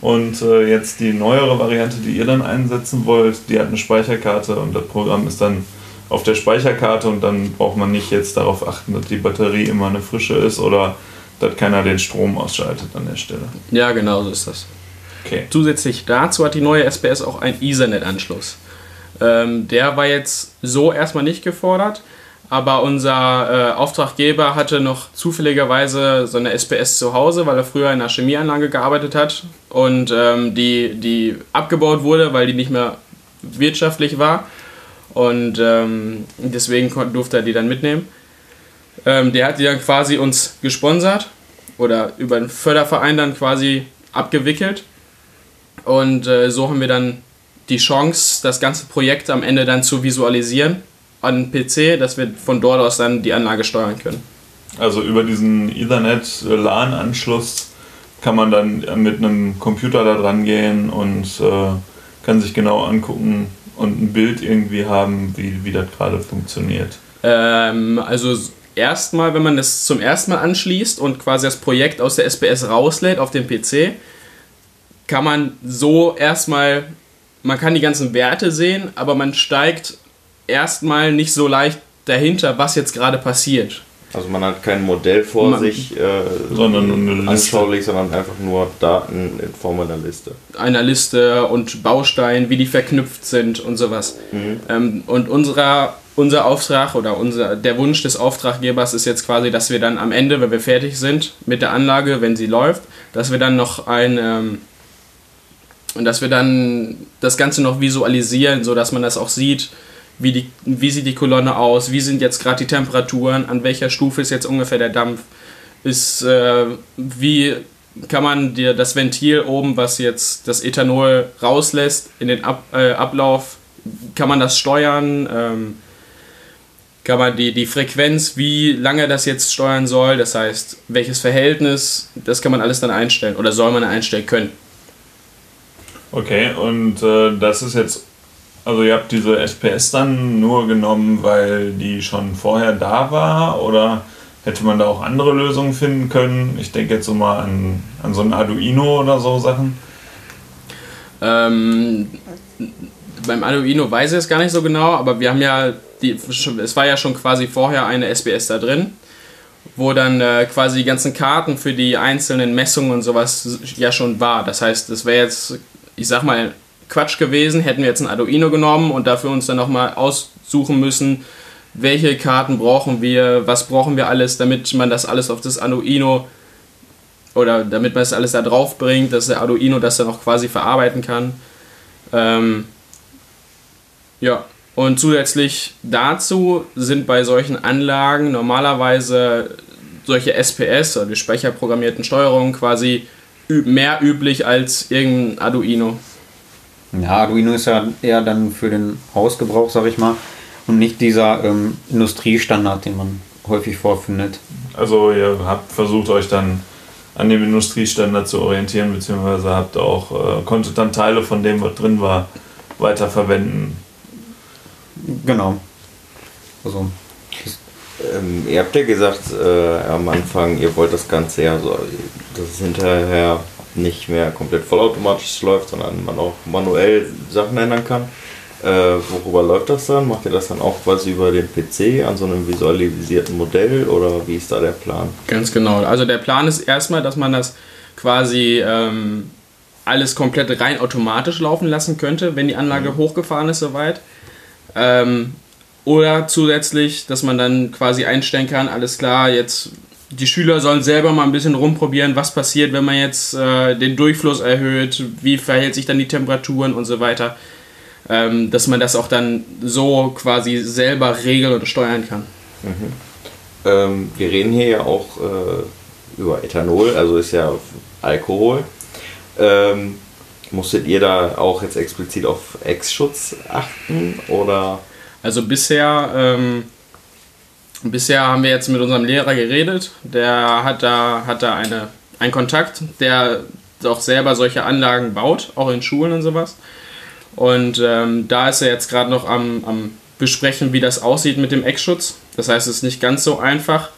Und äh, jetzt die neuere Variante, die ihr dann einsetzen wollt, die hat eine Speicherkarte und das Programm ist dann auf der Speicherkarte und dann braucht man nicht jetzt darauf achten, dass die Batterie immer eine frische ist oder dass keiner den Strom ausschaltet an der Stelle. Ja, genau so ist das. Okay. Zusätzlich dazu hat die neue SPS auch einen Ethernet-Anschluss. Ähm, der war jetzt so erstmal nicht gefordert, aber unser äh, Auftraggeber hatte noch zufälligerweise so eine SPS zu Hause, weil er früher in einer Chemieanlage gearbeitet hat und ähm, die, die abgebaut wurde, weil die nicht mehr wirtschaftlich war. Und ähm, deswegen durfte er die dann mitnehmen. Ähm, der hat die dann quasi uns gesponsert oder über den Förderverein dann quasi abgewickelt. Und äh, so haben wir dann die Chance, das ganze Projekt am Ende dann zu visualisieren an den PC, dass wir von dort aus dann die Anlage steuern können. Also über diesen Ethernet-LAN-Anschluss kann man dann mit einem Computer da dran gehen und äh, kann sich genau angucken und ein Bild irgendwie haben, wie, wie das gerade funktioniert. Ähm, also erstmal, wenn man das zum ersten Mal anschließt und quasi das Projekt aus der SPS rauslädt auf dem PC, kann man so erstmal, man kann die ganzen Werte sehen, aber man steigt erstmal nicht so leicht dahinter, was jetzt gerade passiert. Also man hat kein Modell vor Man- sich, äh, Sondern nur eine Liste. anschaulich, sondern einfach nur Daten in Form einer Liste. einer Liste und Bausteinen, wie die verknüpft sind und sowas. Ähm, und unserer, unser Auftrag oder unser, der Wunsch des Auftraggebers ist jetzt quasi, dass wir dann am Ende, wenn wir fertig sind mit der Anlage, wenn sie läuft, dass wir dann noch ein ähm, und dass wir dann das Ganze noch visualisieren, so dass man das auch sieht, wie, die, wie sieht die Kolonne aus, wie sind jetzt gerade die Temperaturen, an welcher Stufe ist jetzt ungefähr der Dampf, ist, äh, wie kann man dir das Ventil oben, was jetzt das Ethanol rauslässt, in den Ab, äh, Ablauf, kann man das steuern? Ähm, kann man die, die Frequenz, wie lange das jetzt steuern soll, das heißt, welches Verhältnis, das kann man alles dann einstellen oder soll man einstellen können. Okay, und äh, das ist jetzt, also ihr habt diese SPS dann nur genommen, weil die schon vorher da war oder hätte man da auch andere Lösungen finden können? Ich denke jetzt so mal an, an so ein Arduino oder so Sachen. Ähm, beim Arduino weiß ich es gar nicht so genau, aber wir haben ja, die, es war ja schon quasi vorher eine SBS da drin, wo dann äh, quasi die ganzen Karten für die einzelnen Messungen und sowas ja schon war. Das heißt, es wäre jetzt, ich sag mal, Quatsch gewesen, hätten wir jetzt ein Arduino genommen und dafür uns dann nochmal aussuchen müssen, welche Karten brauchen wir, was brauchen wir alles, damit man das alles auf das Arduino oder damit man das alles da drauf bringt, dass der Arduino das dann auch quasi verarbeiten kann. Ähm, ja, und zusätzlich dazu sind bei solchen Anlagen normalerweise solche SPS oder die speicherprogrammierten Steuerungen quasi mehr üblich als irgendein Arduino. Ja, Arduino ist ja eher dann für den Hausgebrauch, sag ich mal, und nicht dieser ähm, Industriestandard, den man häufig vorfindet. Also ihr habt versucht euch dann an dem Industriestandard zu orientieren, beziehungsweise habt auch, äh, konntet dann Teile von dem, was drin war, weiterverwenden. Genau. Also. Ähm, ihr habt ja gesagt äh, am Anfang, ihr wollt das Ganze ja so, dass es hinterher nicht mehr komplett vollautomatisch läuft, sondern man auch manuell Sachen ändern kann. Äh, worüber läuft das dann? Macht ihr das dann auch quasi über den PC an so einem visualisierten Modell oder wie ist da der Plan? Ganz genau. Also der Plan ist erstmal, dass man das quasi ähm, alles komplett rein automatisch laufen lassen könnte, wenn die Anlage mhm. hochgefahren ist soweit. Ähm, oder zusätzlich, dass man dann quasi einstellen kann, alles klar, jetzt die Schüler sollen selber mal ein bisschen rumprobieren, was passiert, wenn man jetzt äh, den Durchfluss erhöht, wie verhält sich dann die Temperaturen und so weiter ähm, dass man das auch dann so quasi selber regeln und steuern kann. Mhm. Ähm, wir reden hier ja auch äh, über Ethanol, also ist ja Alkohol. Ähm, musstet ihr da auch jetzt explizit auf Ex-Schutz achten oder? Also bisher, ähm, bisher haben wir jetzt mit unserem Lehrer geredet. Der hat da, hat da eine, einen Kontakt, der auch selber solche Anlagen baut, auch in Schulen und sowas. Und ähm, da ist er jetzt gerade noch am, am besprechen, wie das aussieht mit dem Eckschutz. Das heißt, es ist nicht ganz so einfach.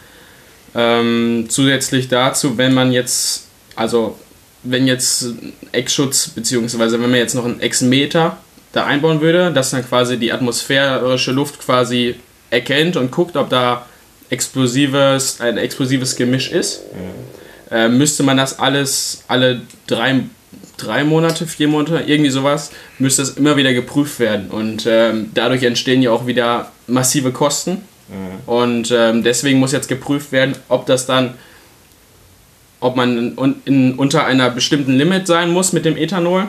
Ähm, zusätzlich dazu, wenn man jetzt, also wenn jetzt Eckschutz, beziehungsweise wenn man jetzt noch einen Exmeter da einbauen würde, dass dann quasi die atmosphärische Luft quasi erkennt und guckt, ob da explosives, ein explosives Gemisch ist, mhm. äh, müsste man das alles alle drei drei Monate, vier Monate, irgendwie sowas, müsste es immer wieder geprüft werden. Und ähm, dadurch entstehen ja auch wieder massive Kosten. Mhm. Und ähm, deswegen muss jetzt geprüft werden, ob das dann, ob man in, in, unter einer bestimmten Limit sein muss mit dem Ethanol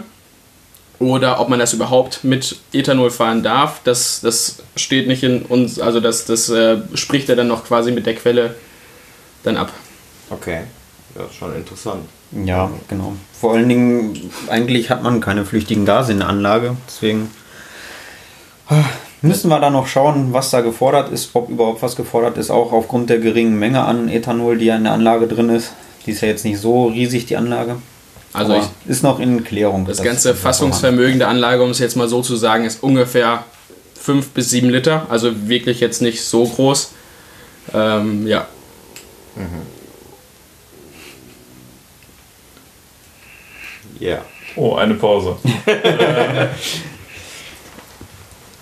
oder ob man das überhaupt mit Ethanol fahren darf. Das, das steht nicht in uns, also das, das äh, spricht er dann noch quasi mit der Quelle dann ab. Okay, ja, schon interessant. Ja, genau. Vor allen Dingen, eigentlich hat man keine flüchtigen Gase in der Anlage. Deswegen ah, müssen wir da noch schauen, was da gefordert ist, ob überhaupt was gefordert ist, auch aufgrund der geringen Menge an Ethanol, die ja in der Anlage drin ist. Die ist ja jetzt nicht so riesig, die Anlage. Also ich, ist noch in Klärung. Das, das ganze Fassungsvermögen der Anlage, um es jetzt mal so zu sagen, ist ungefähr 5 bis 7 Liter. Also wirklich jetzt nicht so groß. Ähm, ja. Mhm. Ja. Oh, eine Pause.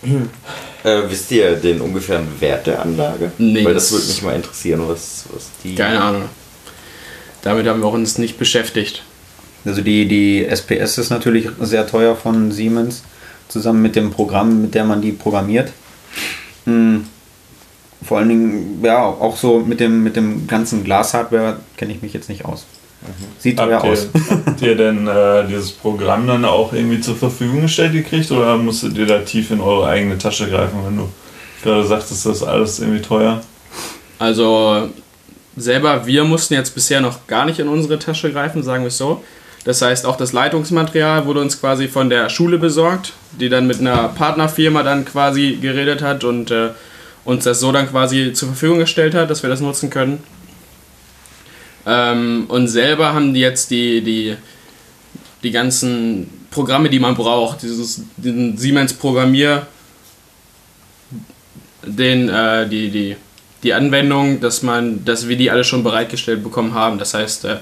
äh, wisst ihr den ungefähren Wert der Anlage? Nee. Weil das würde mich mal interessieren, was, was die. Keine Ahnung. Damit haben wir uns nicht beschäftigt. Also die, die SPS ist natürlich sehr teuer von Siemens, zusammen mit dem Programm, mit dem man die programmiert. Hm. Vor allen Dingen, ja, auch so mit dem, mit dem ganzen Glas-Hardware kenne ich mich jetzt nicht aus. Sieht teuer Habt ihr, aus. habt ihr denn äh, dieses Programm dann auch irgendwie zur Verfügung gestellt gekriegt oder musstet ihr da tief in eure eigene Tasche greifen, wenn du gerade sagtest, das ist alles irgendwie teuer? Also selber, wir mussten jetzt bisher noch gar nicht in unsere Tasche greifen, sagen wir es so. Das heißt, auch das Leitungsmaterial wurde uns quasi von der Schule besorgt, die dann mit einer Partnerfirma dann quasi geredet hat und äh, uns das so dann quasi zur Verfügung gestellt hat, dass wir das nutzen können. Ähm, und selber haben die jetzt die, die, die ganzen Programme, die man braucht, dieses diesen Siemens Programmier, den, äh, die, die, die Anwendung, dass man, dass wir die alle schon bereitgestellt bekommen haben. Das heißt, äh,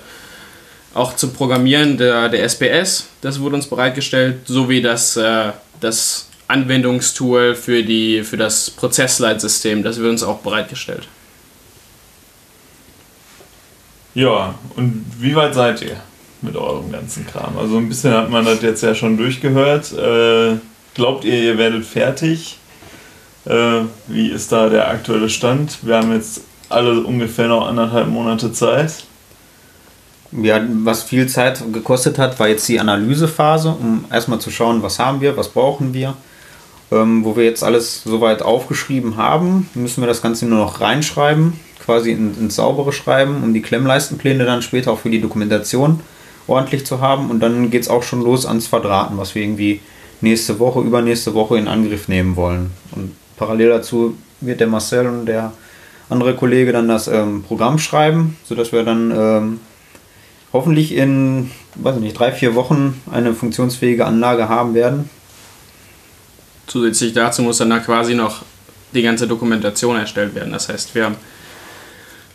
auch zum Programmieren der, der SPS, das wurde uns bereitgestellt, sowie das, äh, das Anwendungstool für, die, für das Prozessleitsystem, das wird uns auch bereitgestellt. Ja, und wie weit seid ihr mit eurem ganzen Kram? Also ein bisschen hat man das jetzt ja schon durchgehört. Äh, glaubt ihr, ihr werdet fertig? Äh, wie ist da der aktuelle Stand? Wir haben jetzt alle ungefähr noch anderthalb Monate Zeit. Ja, was viel Zeit gekostet hat, war jetzt die Analysephase, um erstmal zu schauen, was haben wir, was brauchen wir. Ähm, wo wir jetzt alles soweit aufgeschrieben haben, müssen wir das Ganze nur noch reinschreiben, quasi in, ins saubere Schreiben, um die Klemmleistenpläne dann später auch für die Dokumentation ordentlich zu haben. Und dann geht es auch schon los ans Verdrahten, was wir irgendwie nächste Woche, übernächste Woche in Angriff nehmen wollen. Und parallel dazu wird der Marcel und der andere Kollege dann das ähm, Programm schreiben, sodass wir dann ähm, hoffentlich in, weiß ich nicht, drei, vier Wochen eine funktionsfähige Anlage haben werden. Zusätzlich dazu muss dann da quasi noch die ganze Dokumentation erstellt werden. Das heißt, wir haben,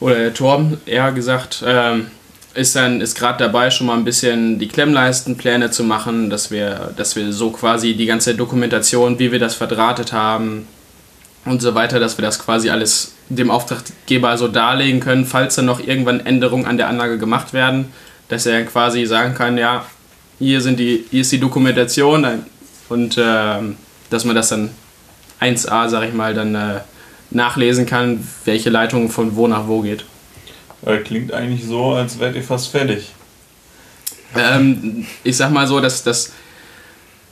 oder der Torben eher gesagt, ähm, ist ist gerade dabei, schon mal ein bisschen die Klemmleistenpläne zu machen, dass wir, dass wir so quasi die ganze Dokumentation, wie wir das verdrahtet haben und so weiter, dass wir das quasi alles dem Auftraggeber so darlegen können, falls dann noch irgendwann Änderungen an der Anlage gemacht werden, dass er quasi sagen kann, ja, hier sind die, hier ist die Dokumentation und ähm, dass man das dann 1a, sag ich mal, dann äh, nachlesen kann, welche Leitung von wo nach wo geht. Äh, klingt eigentlich so, als wärt ihr fast fertig. Ähm, ich sag mal so, dass das,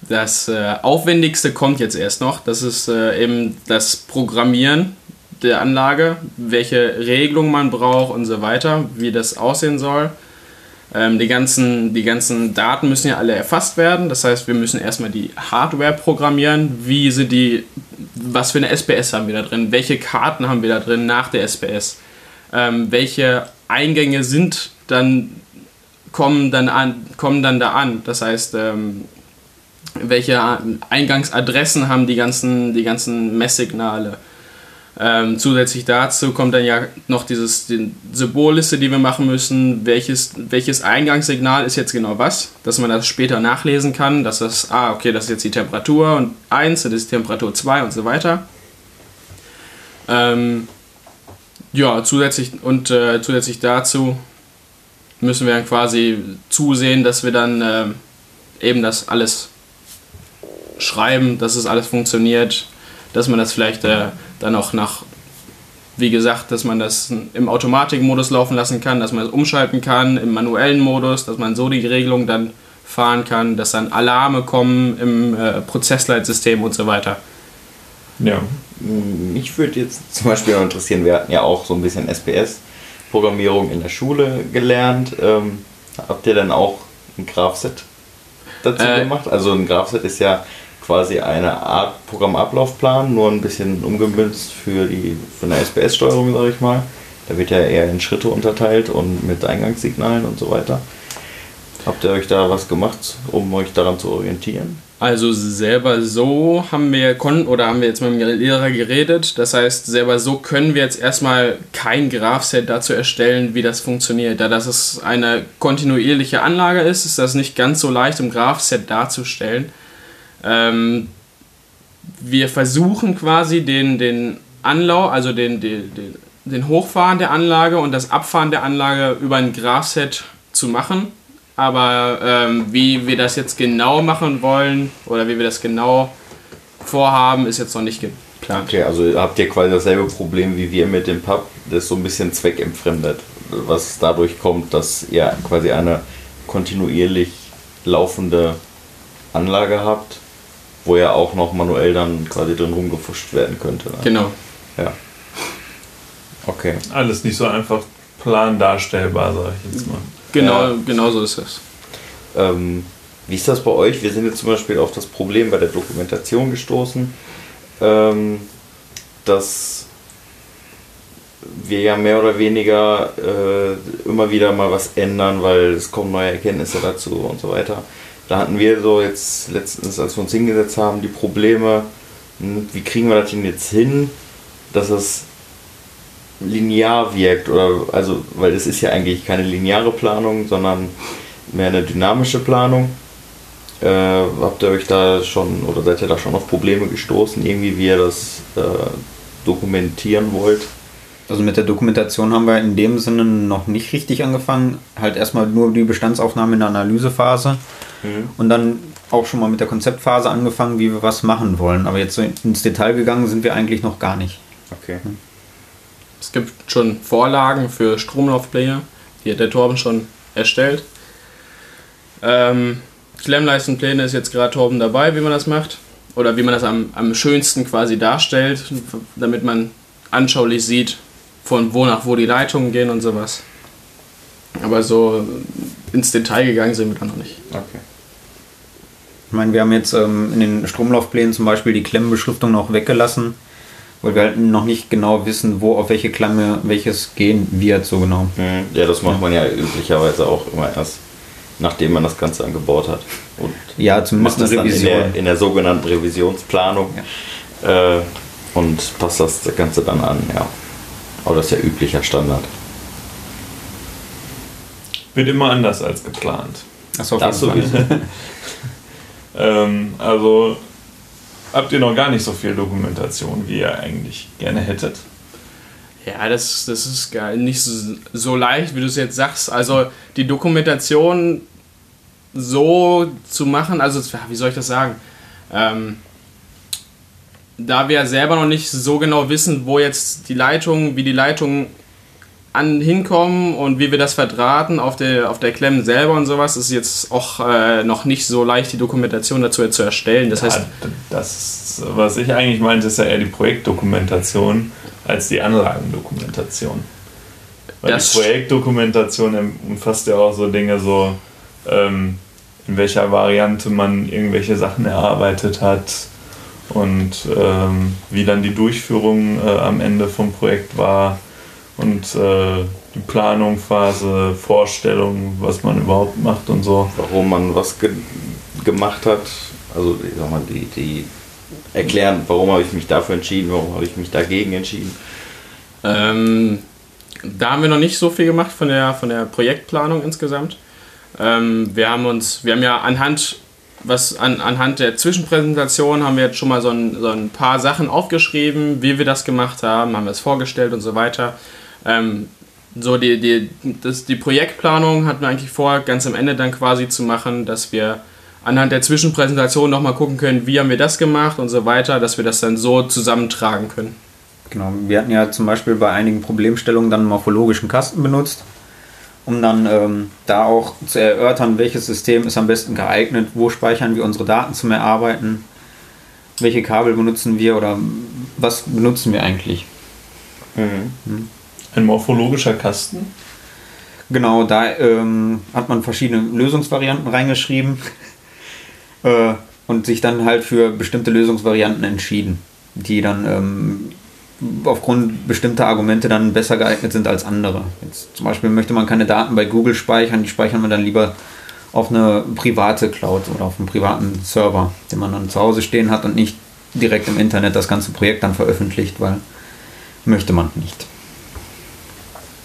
das äh, Aufwendigste kommt jetzt erst noch. Das ist äh, eben das Programmieren der Anlage, welche Regelung man braucht und so weiter, wie das aussehen soll. Ähm, die, ganzen, die ganzen Daten müssen ja alle erfasst werden. Das heißt, wir müssen erstmal die Hardware programmieren. Wie sind die, was für eine SPS haben wir da drin? Welche Karten haben wir da drin nach der SPS? Ähm, welche Eingänge sind dann, kommen dann an, kommen dann da an? Das heißt, ähm, welche Eingangsadressen haben die ganzen, die ganzen Messsignale? Ähm, zusätzlich dazu kommt dann ja noch dieses, die Symbolliste, die wir machen müssen. Welches, welches Eingangssignal ist jetzt genau was? Dass man das später nachlesen kann. Dass das, ah, okay, das ist jetzt die Temperatur und 1, das ist die Temperatur 2 und so weiter. Ähm, ja, zusätzlich und äh, zusätzlich dazu müssen wir dann quasi zusehen, dass wir dann äh, eben das alles schreiben, dass es alles funktioniert, dass man das vielleicht äh, dann auch nach, wie gesagt, dass man das im Automatikmodus laufen lassen kann, dass man es umschalten kann, im manuellen Modus, dass man so die Regelung dann fahren kann, dass dann Alarme kommen im äh, Prozessleitsystem und so weiter. Ja. Mich würde jetzt zum Beispiel noch interessieren, wir hatten ja auch so ein bisschen SPS-Programmierung in der Schule gelernt. Ähm, habt ihr dann auch ein Graph-Set dazu Äh. gemacht? Also ein Graph-Set ist ja quasi eine Art Programmablaufplan, nur ein bisschen umgemünzt für die für eine SPS-Steuerung, sage ich mal. Da wird ja eher in Schritte unterteilt und mit Eingangssignalen und so weiter. Habt ihr euch da was gemacht, um euch daran zu orientieren? Also selber so haben wir konnten oder haben wir jetzt mit dem Lehrer geredet. Das heißt, selber so können wir jetzt erstmal kein Graph-Set dazu erstellen, wie das funktioniert. Da das eine kontinuierliche Anlage ist, ist das nicht ganz so leicht im Graph-Set darzustellen. Ähm, wir versuchen quasi den, den Anlauf, also den, den, den, Hochfahren der Anlage und das Abfahren der Anlage über ein Graph-Set zu machen. Aber ähm, wie wir das jetzt genau machen wollen oder wie wir das genau vorhaben, ist jetzt noch nicht geplant. Okay, also habt ihr quasi dasselbe Problem wie wir mit dem Pub, das ist so ein bisschen zweckentfremdet. was dadurch kommt, dass ihr quasi eine kontinuierlich laufende Anlage habt, wo ja auch noch manuell dann quasi drin rumgefuscht werden könnte. Ne? Genau. Ja. Okay. Alles nicht so einfach plan darstellbar, sag ich jetzt mal. Genau, Ja. genau so ist es. Ähm, wie ist das bei euch? Wir sind jetzt zum Beispiel auf das Problem bei der Dokumentation gestoßen, ähm, dass wir ja mehr oder weniger äh, immer wieder mal was ändern, weil es kommen neue Erkenntnisse dazu und so weiter. Da hatten wir so jetzt letztens, als wir uns hingesetzt haben, die Probleme, wie kriegen wir das denn jetzt hin, dass es linear wirkt oder also weil es ist ja eigentlich keine lineare Planung, sondern mehr eine dynamische Planung. Äh, habt ihr euch da schon oder seid ihr da schon auf Probleme gestoßen, irgendwie wie ihr das äh, dokumentieren wollt? Also mit der Dokumentation haben wir in dem Sinne noch nicht richtig angefangen. Halt erstmal nur die Bestandsaufnahme in der Analysephase und dann auch schon mal mit der Konzeptphase angefangen, wie wir was machen wollen. Aber jetzt so ins Detail gegangen sind wir eigentlich noch gar nicht. Okay. Es gibt schon Vorlagen für Stromlaufpläne, die hat der Torben schon erstellt. Ähm, Klemmleistenpläne ist jetzt gerade Torben dabei, wie man das macht. Oder wie man das am, am schönsten quasi darstellt, damit man anschaulich sieht, von wo nach wo die Leitungen gehen und sowas. Aber so ins Detail gegangen sind wir da noch nicht. Okay. Ich meine, wir haben jetzt ähm, in den Stromlaufplänen zum Beispiel die Klemmenbeschriftung noch weggelassen, weil wir halt noch nicht genau wissen, wo auf welche Klemme welches gehen wird, so genau. Mhm. Ja, das macht man ja üblicherweise auch immer erst, nachdem man das Ganze angebaut hat. Und Ja, zumindest macht das eine dann in Revision. der, in der sogenannten Revisionsplanung äh, und passt das Ganze dann an, ja. Aber das ist ja üblicher Standard. Wird immer anders als geplant. Das Fall. sowieso. Ähm, also habt ihr noch gar nicht so viel Dokumentation, wie ihr eigentlich gerne hättet. Ja, das, das ist gar nicht so, leicht, wie du es jetzt sagst. Also die Dokumentation so zu machen, also wie soll ich das sagen? Ähm, da wir selber noch nicht so genau wissen, wo jetzt die Leitungen, wie die Leitungen an, hinkommen und wie wir das verdrahten auf der, auf der Klemme selber und sowas, ist jetzt auch äh, noch nicht so leicht, die Dokumentation dazu zu erstellen. Das heißt, Ja, das, was ich eigentlich meinte, ist ja eher die Projektdokumentation als die Anlagendokumentation. Weil die Projektdokumentation umfasst ja auch so Dinge so, ähm, in welcher Variante man irgendwelche Sachen erarbeitet hat und ähm, wie dann die Durchführung äh, am Ende vom Projekt war und äh, die Planungsphase, Vorstellung, was man überhaupt macht und so. Warum man was ge gemacht hat, also ich sag mal, die, die erklären, warum habe ich mich dafür entschieden, warum habe ich mich dagegen entschieden. Ähm, da haben wir noch nicht so viel gemacht von der, von der Projektplanung insgesamt. Ähm, wir haben uns, wir haben ja anhand, was an, anhand der Zwischenpräsentation haben wir jetzt schon mal so ein, so ein paar Sachen aufgeschrieben, wie wir das gemacht haben, haben wir es vorgestellt und so weiter. Ähm, so die, die, das, die Projektplanung hatten wir eigentlich vor, ganz am Ende dann quasi zu machen, dass wir anhand der Zwischenpräsentation nochmal gucken können, wie haben wir das gemacht und so weiter, dass wir das dann so zusammentragen können. Genau, wir hatten ja zum Beispiel bei einigen Problemstellungen dann einen morphologischen Kasten benutzt, um dann ähm, da auch zu erörtern, welches System ist am besten geeignet, wo speichern wir unsere Daten zum Erarbeiten, welche Kabel benutzen wir oder was benutzen wir eigentlich. Ein morphologischer Kasten. Genau, da ähm, hat man verschiedene Lösungsvarianten reingeschrieben äh, und sich dann halt für bestimmte Lösungsvarianten entschieden, die dann ähm, aufgrund bestimmter Argumente dann besser geeignet sind als andere. Jetzt zum Beispiel möchte man keine Daten bei Google speichern, die speichern wir dann lieber auf eine private Cloud oder auf einen privaten Server, den man dann zu Hause stehen hat und nicht direkt im Internet das ganze Projekt dann veröffentlicht, weil möchte man nicht.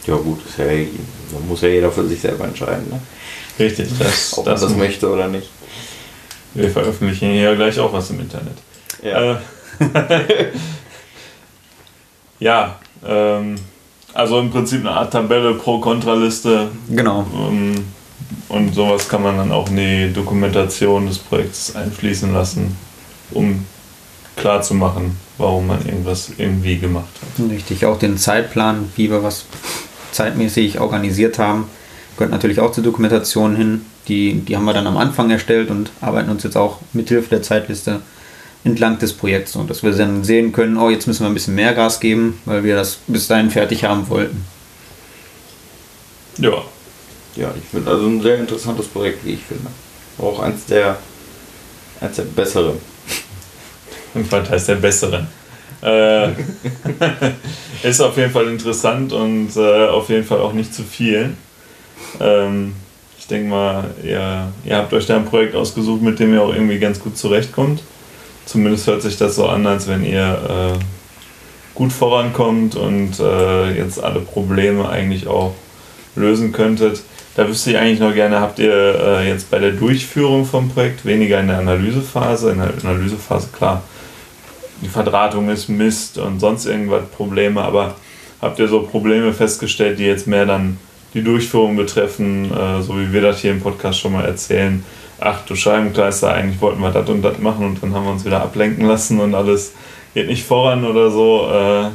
Ja gut, ja, man muss ja jeder für sich selber entscheiden, ne? Richtig, das, ob man das, das möchte oder nicht. Wir veröffentlichen hier gleich auch was im Internet. Ja. Äh, ja, ähm, also im Prinzip eine Art Tabelle, Pro-Kontra-Liste Genau. ähm, und sowas kann man dann auch in die Dokumentation des Projekts einfließen lassen, um klarzumachen, warum man irgendwas irgendwie gemacht hat. Richtig, auch den Zeitplan, wie wir was zeitmäßig organisiert haben. Gehört natürlich auch zur Dokumentation hin. Die, die haben wir dann am Anfang erstellt und arbeiten uns jetzt auch mithilfe der Zeitliste entlang des Projekts, so dass wir dann sehen können, oh, jetzt müssen wir ein bisschen mehr Gas geben, weil wir das bis dahin fertig haben wollten. Ja, Ja, ich finde also ein sehr interessantes Projekt, wie ich finde. Auch eins der, eins der besseren. was heißt der bessere? Äh, ist auf jeden Fall interessant und äh, auf jeden Fall auch nicht zu viel. Ähm, ich denke mal, ihr, ihr habt euch da ein Projekt ausgesucht, mit dem ihr auch irgendwie ganz gut zurechtkommt. Zumindest hört sich das so an, als wenn ihr äh, gut vorankommt und äh, jetzt alle Probleme eigentlich auch lösen könntet. Da wüsste ich eigentlich noch gerne, habt ihr äh, jetzt bei der Durchführung vom Projekt weniger in der Analysephase, in der Analysephase klar, die Verdrahtung ist Mist und sonst irgendwas Probleme, aber habt ihr so Probleme festgestellt, die jetzt mehr dann die Durchführung betreffen, äh, so wie wir das hier im Podcast schon mal erzählen? Ach du Scheibenkleister, eigentlich wollten wir das und das machen und dann haben wir uns wieder ablenken lassen und alles geht nicht voran oder so. Äh,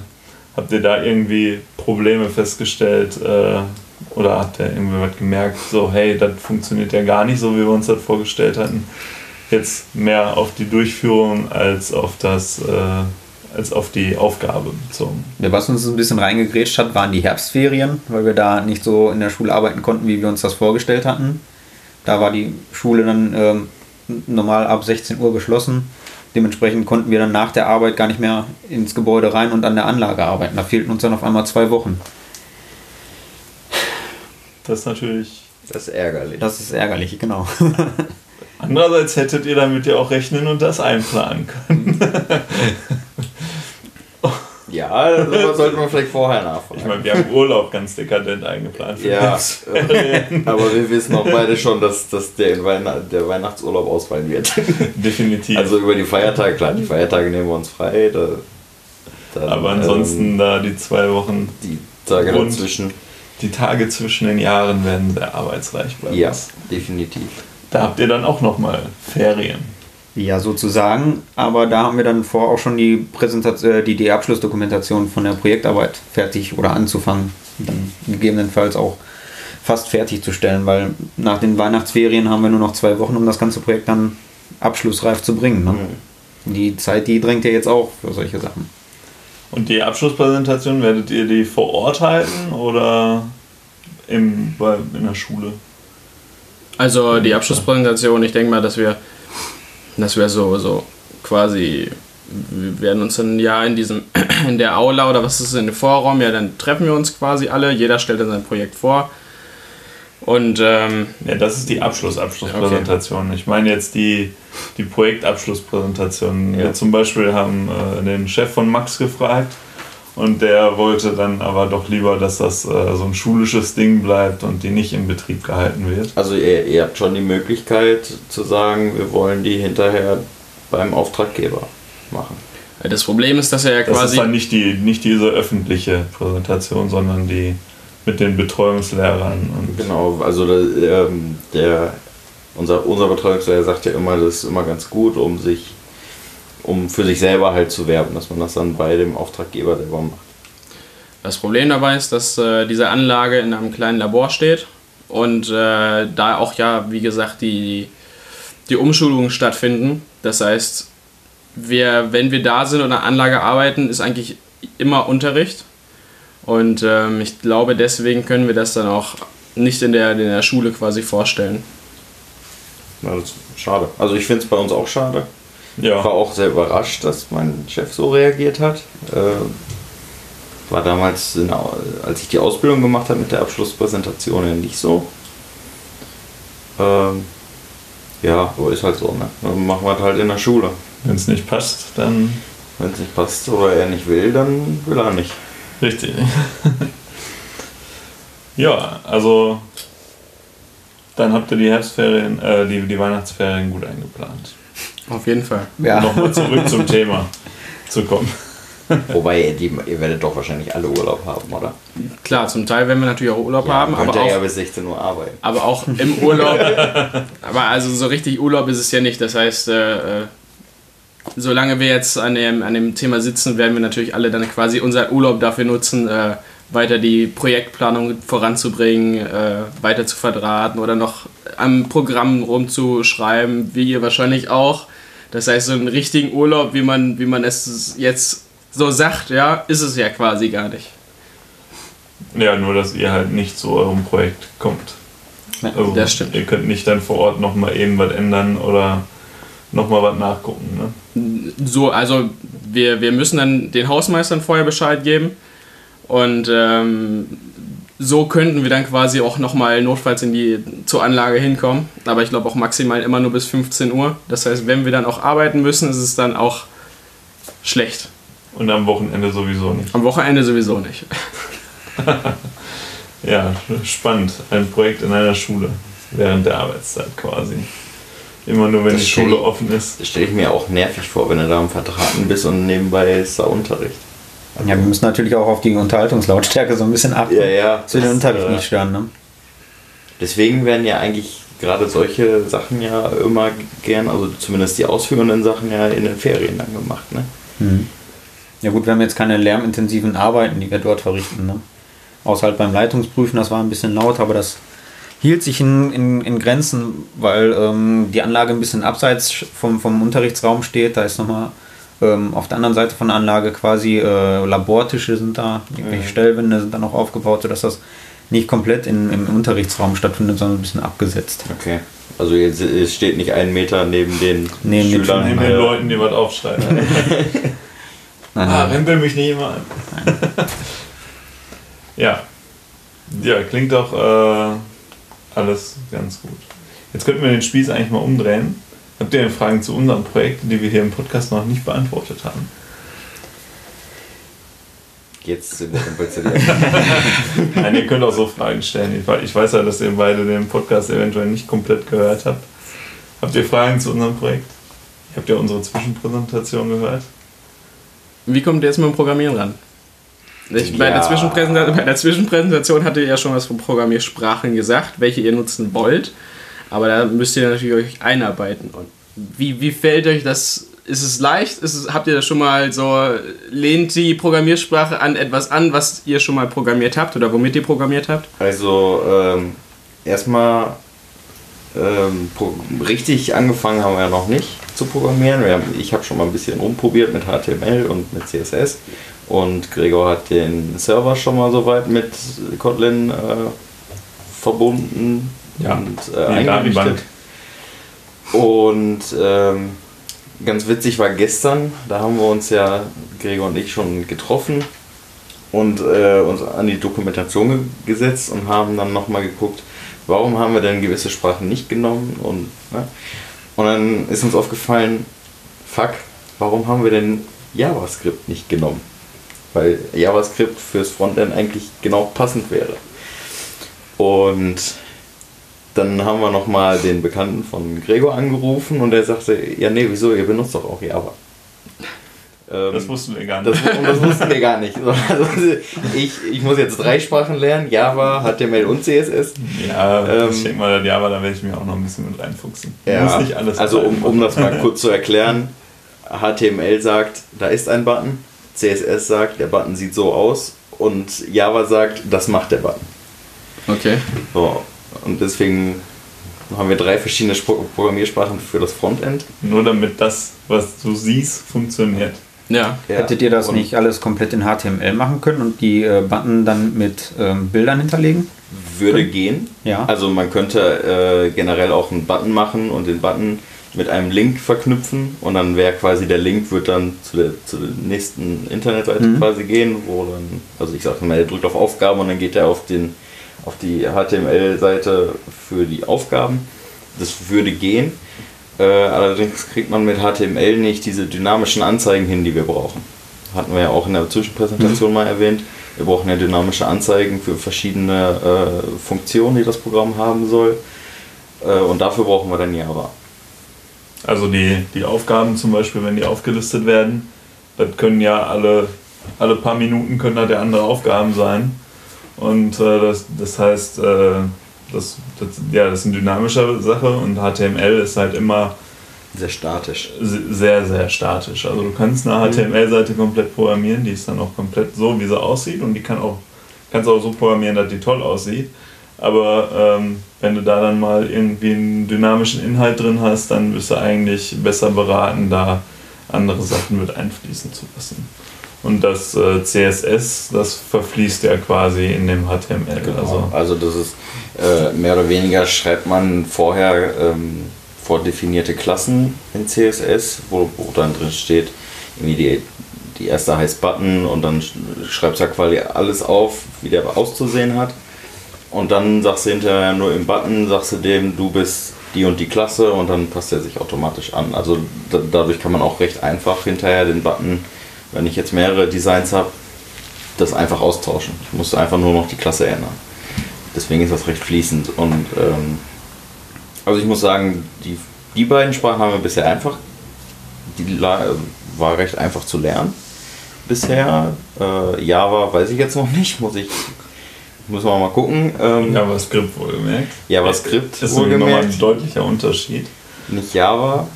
habt ihr da irgendwie Probleme festgestellt äh, oder habt ihr irgendwie was gemerkt, so hey, das funktioniert ja gar nicht so, wie wir uns das vorgestellt hatten? Jetzt mehr auf die Durchführung als auf das, äh, als auf die Aufgabe bezogen. Ja, was uns ein bisschen reingegrätscht hat, waren die Herbstferien, weil wir da nicht so in der Schule arbeiten konnten, wie wir uns das vorgestellt hatten. Da war die Schule dann ähm, normal ab 16 Uhr geschlossen. Dementsprechend konnten wir dann nach der Arbeit gar nicht mehr ins Gebäude rein und an der Anlage arbeiten. Da fehlten uns dann auf einmal zwei Wochen. Das ist natürlich. Das ist ärgerlich. Das ist ärgerlich, genau. Andererseits hättet ihr damit ja auch rechnen und das einplanen können. Ja, sowas sollte man vielleicht vorher nachfragen. Ich meine, wir haben Urlaub ganz dekadent eingeplant. Für Ja, uns. aber wir wissen auch beide schon, dass, dass der, Weihn- der Weihnachtsurlaub ausfallen wird. Definitiv. Also über die Feiertage, klar, die Feiertage nehmen wir uns frei. Da, dann, Aber ansonsten ähm, da die zwei Wochen, die Tage dazwischen. die Tage zwischen den Jahren werden sehr arbeitsreich bei Ja, definitiv. Da habt ihr dann auch nochmal Ferien. Ja, sozusagen. Aber da haben wir dann vor, auch schon die, Präsentation, äh, die, die Abschlussdokumentation von der Projektarbeit fertig oder anzufangen. Dann gegebenenfalls auch fast fertigzustellen, weil nach den Weihnachtsferien haben wir nur noch zwei Wochen, um das ganze Projekt dann abschlussreif zu bringen. Ne? Mhm. Die Zeit, die drängt ja jetzt auch für solche Sachen. Und die Abschlusspräsentation, werdet ihr die vor Ort halten oder im, bei, in der Schule? Also die Abschlusspräsentation, ich denke mal, dass wir, dass wir so, so quasi, wir werden uns dann ja in diesem, in der Aula oder was ist es, in dem Vorraum, ja, dann treffen wir uns quasi alle, jeder stellt dann sein Projekt vor. Und ähm, Ja, das ist die Abschluss-Abschlusspräsentation. Ich meine jetzt die, die Projektabschlusspräsentation. Ja. Wir zum Beispiel haben äh, den Chef von Max gefragt und der wollte dann aber doch lieber, dass das äh, so ein schulisches Ding bleibt und die nicht in Betrieb gehalten wird. Also ihr, ihr habt schon die Möglichkeit zu sagen, wir wollen die hinterher beim Auftraggeber machen. das Problem ist, dass er ja Das ist quasi... dann nicht, die, nicht diese öffentliche Präsentation, sondern die mit den Betreuungslehrern. Und Genau, also der, ähm, der unser, unser Betreuungslehrer sagt ja immer, das ist immer ganz gut, um sich, um für sich selber halt zu werben, dass man das dann bei dem Auftraggeber selber macht. Das Problem dabei ist, dass äh, diese Anlage in einem kleinen Labor steht und äh, da auch ja, wie gesagt, die, die Umschulungen stattfinden. Das heißt, wir, wenn wir da sind und an der Anlage arbeiten, ist eigentlich immer Unterricht. Und ähm, ich glaube, deswegen können wir das dann auch nicht in der, in der Schule quasi vorstellen. Ist schade. Also ich finde es bei uns auch schade. Ich war ja, auch sehr überrascht, dass mein Chef so reagiert hat. Äh, war damals, in, als ich die Ausbildung gemacht habe mit der Abschlusspräsentation, ja nicht so. Ähm, ja, aber ist halt so, ne? Dann machen wir es halt in der Schule. wenn es nicht passt, dann Wenn es nicht passt oder er nicht will, dann will er nicht. Richtig. ja, also dann habt ihr die Herbstferien, äh, die, die Weihnachtsferien gut eingeplant. Auf jeden Fall. Ja. Nochmal zurück zum Thema zu kommen. Wobei, die, ihr werdet doch wahrscheinlich alle Urlaub haben, oder? Klar, zum Teil werden wir natürlich auch Urlaub haben, könnt aber ihr auch ja bis 16 Uhr arbeiten. Aber auch im Urlaub. aber also so richtig Urlaub ist es ja nicht. Das heißt, äh, äh, solange wir jetzt an dem, an dem Thema sitzen, werden wir natürlich alle dann quasi unseren Urlaub dafür nutzen, äh, weiter die Projektplanung voranzubringen, äh, weiter zu verdrahten oder noch am Programm rumzuschreiben, wie ihr wahrscheinlich auch. Das heißt, so einen richtigen Urlaub, wie man, wie man es jetzt so sagt, ja, ist es ja quasi gar nicht. Ja, nur dass ihr halt nicht zu eurem Projekt kommt. Ja, Also, das stimmt. Ihr könnt nicht dann vor Ort nochmal eben was ändern oder nochmal was nachgucken. Ne? So, also wir, wir müssen dann den Hausmeistern vorher Bescheid geben und ähm, so könnten wir dann quasi auch nochmal notfalls in die, zur Anlage hinkommen. Aber ich glaube auch maximal immer nur bis 15 Uhr. Das heißt, wenn wir dann auch arbeiten müssen, ist es dann auch schlecht. Und am Wochenende sowieso nicht. Am Wochenende sowieso nicht. Ja, spannend. Ein Projekt in einer Schule während der Arbeitszeit quasi. Immer nur, wenn Das die Schule ich- offen ist. Das stelle ich mir auch nervig vor, wenn du da am Vertraten bist und nebenbei ist da Unterricht. Ja, wir müssen natürlich auch auf die Unterhaltungslautstärke so ein bisschen achten. Ja, ja. Zu den Unterricht äh, nicht stören, ne? Deswegen werden ja eigentlich gerade solche Sachen ja immer gern, also zumindest die ausführenden Sachen ja in den Ferien dann gemacht, ne? Mhm. Ja gut, wir haben jetzt keine lärmintensiven Arbeiten, die wir dort verrichten. Ne? Außer halt beim Leitungsprüfen, das war ein bisschen laut, aber das hielt sich in, in, in Grenzen, weil ähm, die Anlage ein bisschen abseits vom, vom Unterrichtsraum steht. Da ist nochmal ähm, auf der anderen Seite von der Anlage quasi äh, Labortische sind da, irgendwelche Mhm. Stellwände sind da noch aufgebaut, sodass das nicht komplett in, im Unterrichtsraum stattfindet, sondern ein bisschen abgesetzt. Okay. Also jetzt es steht nicht einen Meter neben den Neben den Schülern. Neben Ja. den Leuten, die was aufschreiben. Nein, ah, rempel mich nicht immer an. ja. Ja, klingt doch äh, alles ganz gut. Jetzt könnten wir den Spieß eigentlich mal umdrehen. Habt ihr denn Fragen zu unseren Projekten, die wir hier im Podcast noch nicht beantwortet haben? Jetzt sind wir CD. Nein, ihr könnt auch so Fragen stellen. Ich we- Ich weiß ja, dass ihr beide den Podcast eventuell nicht komplett gehört habt. Habt ihr Fragen zu unserem Projekt? Habt ihr unsere Zwischenpräsentation gehört? Wie kommt ihr jetzt mit dem Programmieren ran? Ich, bei, der Ja. Zwischenpräsentation, bei der Zwischenpräsentation hattet ihr ja schon was von Programmiersprachen gesagt, welche ihr nutzen wollt. Aber da müsst ihr natürlich euch einarbeiten. Und wie, wie fällt euch das? Ist es leicht? Ist es, habt ihr das schon mal so, lehnt die Programmiersprache an etwas an, was ihr schon mal programmiert habt oder womit ihr programmiert habt? Also ähm, erstmal ähm, richtig angefangen haben wir ja noch nicht zu programmieren. Haben, ich habe schon mal ein bisschen rumprobiert mit HTML und mit CSS und Gregor hat den Server schon mal soweit mit Kotlin äh, verbunden Ja, und äh, eingerichtet. Und ähm, ganz witzig war gestern, da haben wir uns ja, Gregor und ich, schon getroffen und äh, uns an die Dokumentation ge gesetzt und haben dann nochmal geguckt, warum haben wir denn gewisse Sprachen nicht genommen und, ne? und dann ist uns aufgefallen, fuck, warum haben wir denn JavaScript nicht genommen? Weil JavaScript fürs Frontend eigentlich genau passend wäre. Und dann haben wir nochmal den Bekannten von Gregor angerufen und der sagte, ja nee, wieso, ihr benutzt doch auch Java. Ähm, Das wussten wir gar nicht. das, das wussten wir gar nicht. Ich, ich muss jetzt drei Sprachen lernen, Java, HTML und CSS. ja, ähm, ich denke mal, ja, aber da werde ich mir auch noch ein bisschen mit reinfuchsen. Ja, muss nicht alles also um, um das mal kurz zu erklären, HTML sagt, da ist ein Button, CSS sagt, der Button sieht so aus und Java sagt, das macht der Button. Okay. So, und deswegen haben wir drei verschiedene Spro Programmiersprachen für das Frontend. Nur damit das, was du siehst, funktioniert. Ja. Ja, Hättet ihr das und nicht alles komplett in HTML machen können und die äh, Button dann mit ähm, Bildern hinterlegen? Würde gehen. Ja. Also man könnte äh, generell auch einen Button machen und den Button mit einem Link verknüpfen und dann wäre quasi der Link wird dann zu der, zu der nächsten Internetseite Mhm. quasi gehen, wo dann, also ich sag mal, er drückt auf Aufgaben und dann geht er auf den auf die HTML-Seite für die Aufgaben. Das würde gehen. Äh, allerdings kriegt man mit HTML nicht diese dynamischen Anzeigen hin, die wir brauchen. Hatten wir ja auch in der Zwischenpräsentation mal erwähnt. Wir brauchen ja dynamische Anzeigen für verschiedene äh, Funktionen, die das Programm haben soll. Äh, und dafür brauchen wir dann Java. Also die, die Aufgaben zum Beispiel, wenn die aufgelistet werden, das können ja alle, alle paar Minuten können da ja andere Aufgaben sein. Und äh, das, das heißt, äh, das, das, ja, das ist eine dynamische Sache und HTML ist halt immer Sehr statisch. se- sehr, sehr statisch. Also du kannst eine HTML-Seite komplett programmieren, die ist dann auch komplett so, wie sie aussieht und die kann auch kannst auch so programmieren, dass die toll aussieht. Aber ähm, wenn du da dann mal irgendwie einen dynamischen Inhalt drin hast, dann bist du eigentlich besser beraten, da andere Sachen mit einfließen zu lassen. Und das äh, CSS, das verfließt ja quasi in dem HTML. Genau. Also, Also das ist äh, mehr oder weniger schreibt man vorher ähm, vordefinierte Klassen in CSS, wo, wo dann drin steht, irgendwie die, die erste heißt Button und dann sch- schreibst du ja quasi alles auf, wie der auszusehen hat. Und dann sagst du hinterher nur im Button, sagst du dem, du bist die und die Klasse und dann passt er sich automatisch an. Also da, dadurch kann man auch recht einfach hinterher den Button, wenn ich jetzt mehrere Designs habe, das einfach austauschen. Ich muss einfach nur noch die Klasse ändern. Deswegen ist das recht fließend. Und ähm, also ich muss sagen, die, die beiden Sprachen haben wir bisher einfach. Die war recht einfach zu lernen bisher. Äh, Java weiß ich jetzt noch nicht, muss ich muss man mal gucken. Ähm, JavaScript wohlgemerkt. JavaScript ist nämlich nochmal wohlgemerkt. ein deutlicher Unterschied. nicht Java.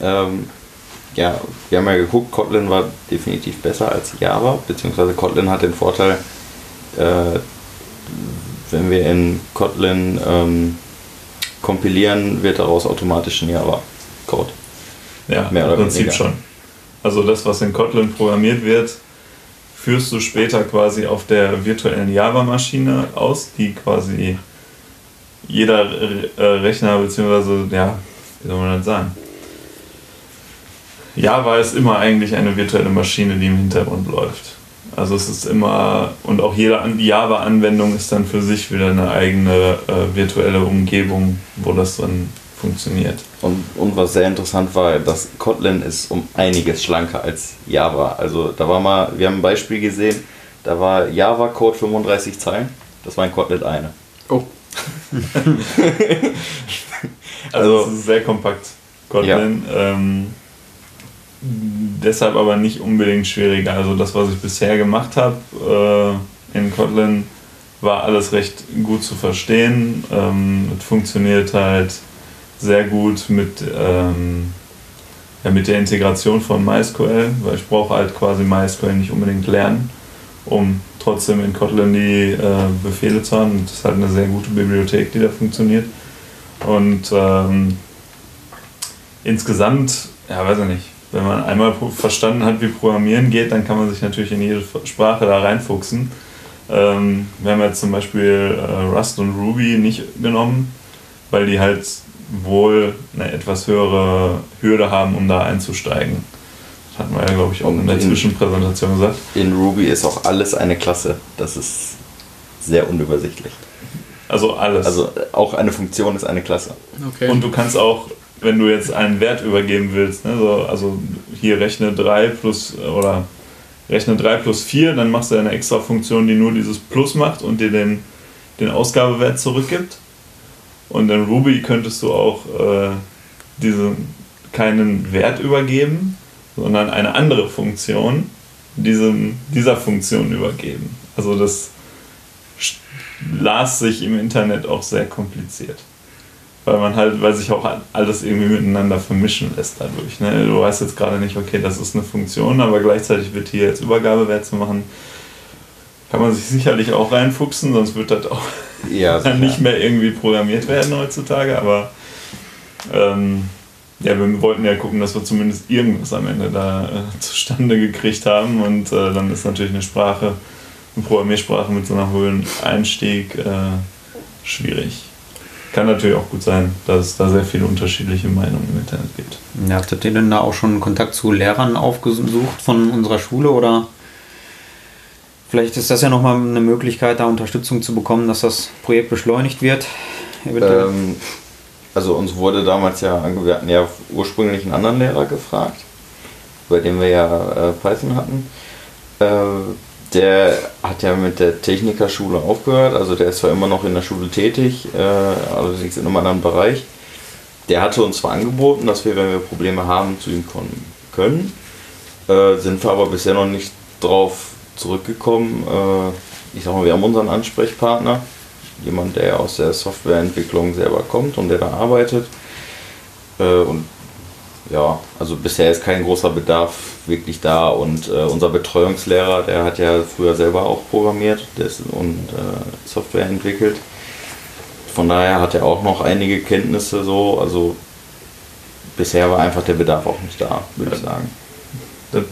Ähm, ja, wir haben ja geguckt, Kotlin war definitiv besser als Java, beziehungsweise Kotlin hat den Vorteil, äh, wenn wir in Kotlin ähm, kompilieren, wird daraus automatisch ein Java-Code. Ja, Mehr oder im Prinzip weniger. schon. Also das, was in Kotlin programmiert wird, führst du später quasi auf der virtuellen Java-Maschine aus, die quasi jeder äh, Rechner beziehungsweise ja, wie soll man das sagen? Java ist immer eigentlich eine virtuelle Maschine, die im Hintergrund läuft. Also es ist immer, und auch jede An- Java-Anwendung ist dann für sich wieder eine eigene äh, virtuelle Umgebung, wo das dann funktioniert. Und, und was sehr interessant war, dass Kotlin ist um einiges schlanker als Java. Also da war mal, wir haben ein Beispiel gesehen, da war Java-Code 35 Zeilen, das war in Kotlin eine. Oh, Also, Also- es ist sehr kompakt, Kotlin. Ähm, deshalb aber nicht unbedingt schwieriger. Also das, was ich bisher gemacht habe äh, in Kotlin, war alles recht gut zu verstehen. Ähm, es funktioniert halt sehr gut mit, ähm, ja, mit der Integration von MySQL, weil ich brauche halt quasi MySQL nicht unbedingt lernen, um trotzdem in Kotlin die äh, Befehle zu haben. Das ist halt eine sehr gute Bibliothek, die da funktioniert. Und ähm, insgesamt, ja, weiß ich nicht, wenn man einmal verstanden hat, wie Programmieren geht, dann kann man sich natürlich in jede Sprache da reinfuchsen. Ähm, wir haben jetzt zum Beispiel äh, Rust und Ruby nicht genommen, weil die halt wohl eine etwas höhere Hürde haben, um da einzusteigen. Das hatten wir ja, glaube ich, auch in der Und in- Zwischenpräsentation gesagt. In Ruby ist auch alles eine Klasse. Das ist sehr unübersichtlich. Also alles. Also äh, auch eine Funktion ist eine Klasse. okay. Und du kannst auch, wenn du jetzt einen Wert übergeben willst, ne, so, also hier rechne 3 plus oder rechne 3 plus 4, dann machst du eine extra Funktion, die nur dieses Plus macht und dir den, den Ausgabewert zurückgibt. Und in Ruby könntest du auch äh, diese, keinen Wert übergeben, sondern eine andere Funktion diesem, dieser Funktion übergeben. Also das las sich im Internet auch sehr kompliziert. Weil man halt, weil sich auch alles irgendwie miteinander vermischen lässt dadurch. Ne? Du weißt jetzt gerade nicht, okay, das ist eine Funktion, aber gleichzeitig wird hier jetzt Übergabewert zu machen. Kann man sich sicherlich auch reinfuchsen, sonst wird das auch Ja, dann nicht mehr irgendwie programmiert werden heutzutage, aber ähm, ja, wir wollten ja gucken, dass wir zumindest irgendwas am Ende da äh, zustande gekriegt haben und äh, dann ist natürlich eine Sprache, eine Programmiersprache mit so einem hohen Einstieg äh, schwierig. Kann natürlich auch gut sein, dass es da sehr viele unterschiedliche Meinungen im Internet gibt. Ja, habt ihr denn da auch schon Kontakt zu Lehrern aufgesucht von unserer Schule oder vielleicht ist das ja nochmal eine Möglichkeit, da Unterstützung zu bekommen, dass das Projekt beschleunigt wird? Ähm, also uns wurde damals ja, wir hatten ja ursprünglich einen anderen Lehrer gefragt, bei dem wir ja äh, Python hatten. Äh, der hat ja mit der Technikerschule aufgehört, also der ist zwar immer noch in der Schule tätig, äh, allerdings in einem anderen Bereich. Der hatte uns zwar angeboten, dass wir, wenn wir Probleme haben, zu ihm kommen können, äh, sind wir aber bisher noch nicht drauf zurückgekommen. Äh, ich sag mal, wir haben unseren Ansprechpartner, jemand, der aus der Softwareentwicklung selber kommt und der da arbeitet. Äh, und ja, also bisher ist kein großer Bedarf wirklich da und äh, unser Betreuungslehrer, der hat ja früher selber auch programmiert und äh, Software entwickelt. Von daher hat er auch noch einige Kenntnisse so, also bisher war einfach der Bedarf auch nicht da, würde ich sagen. Das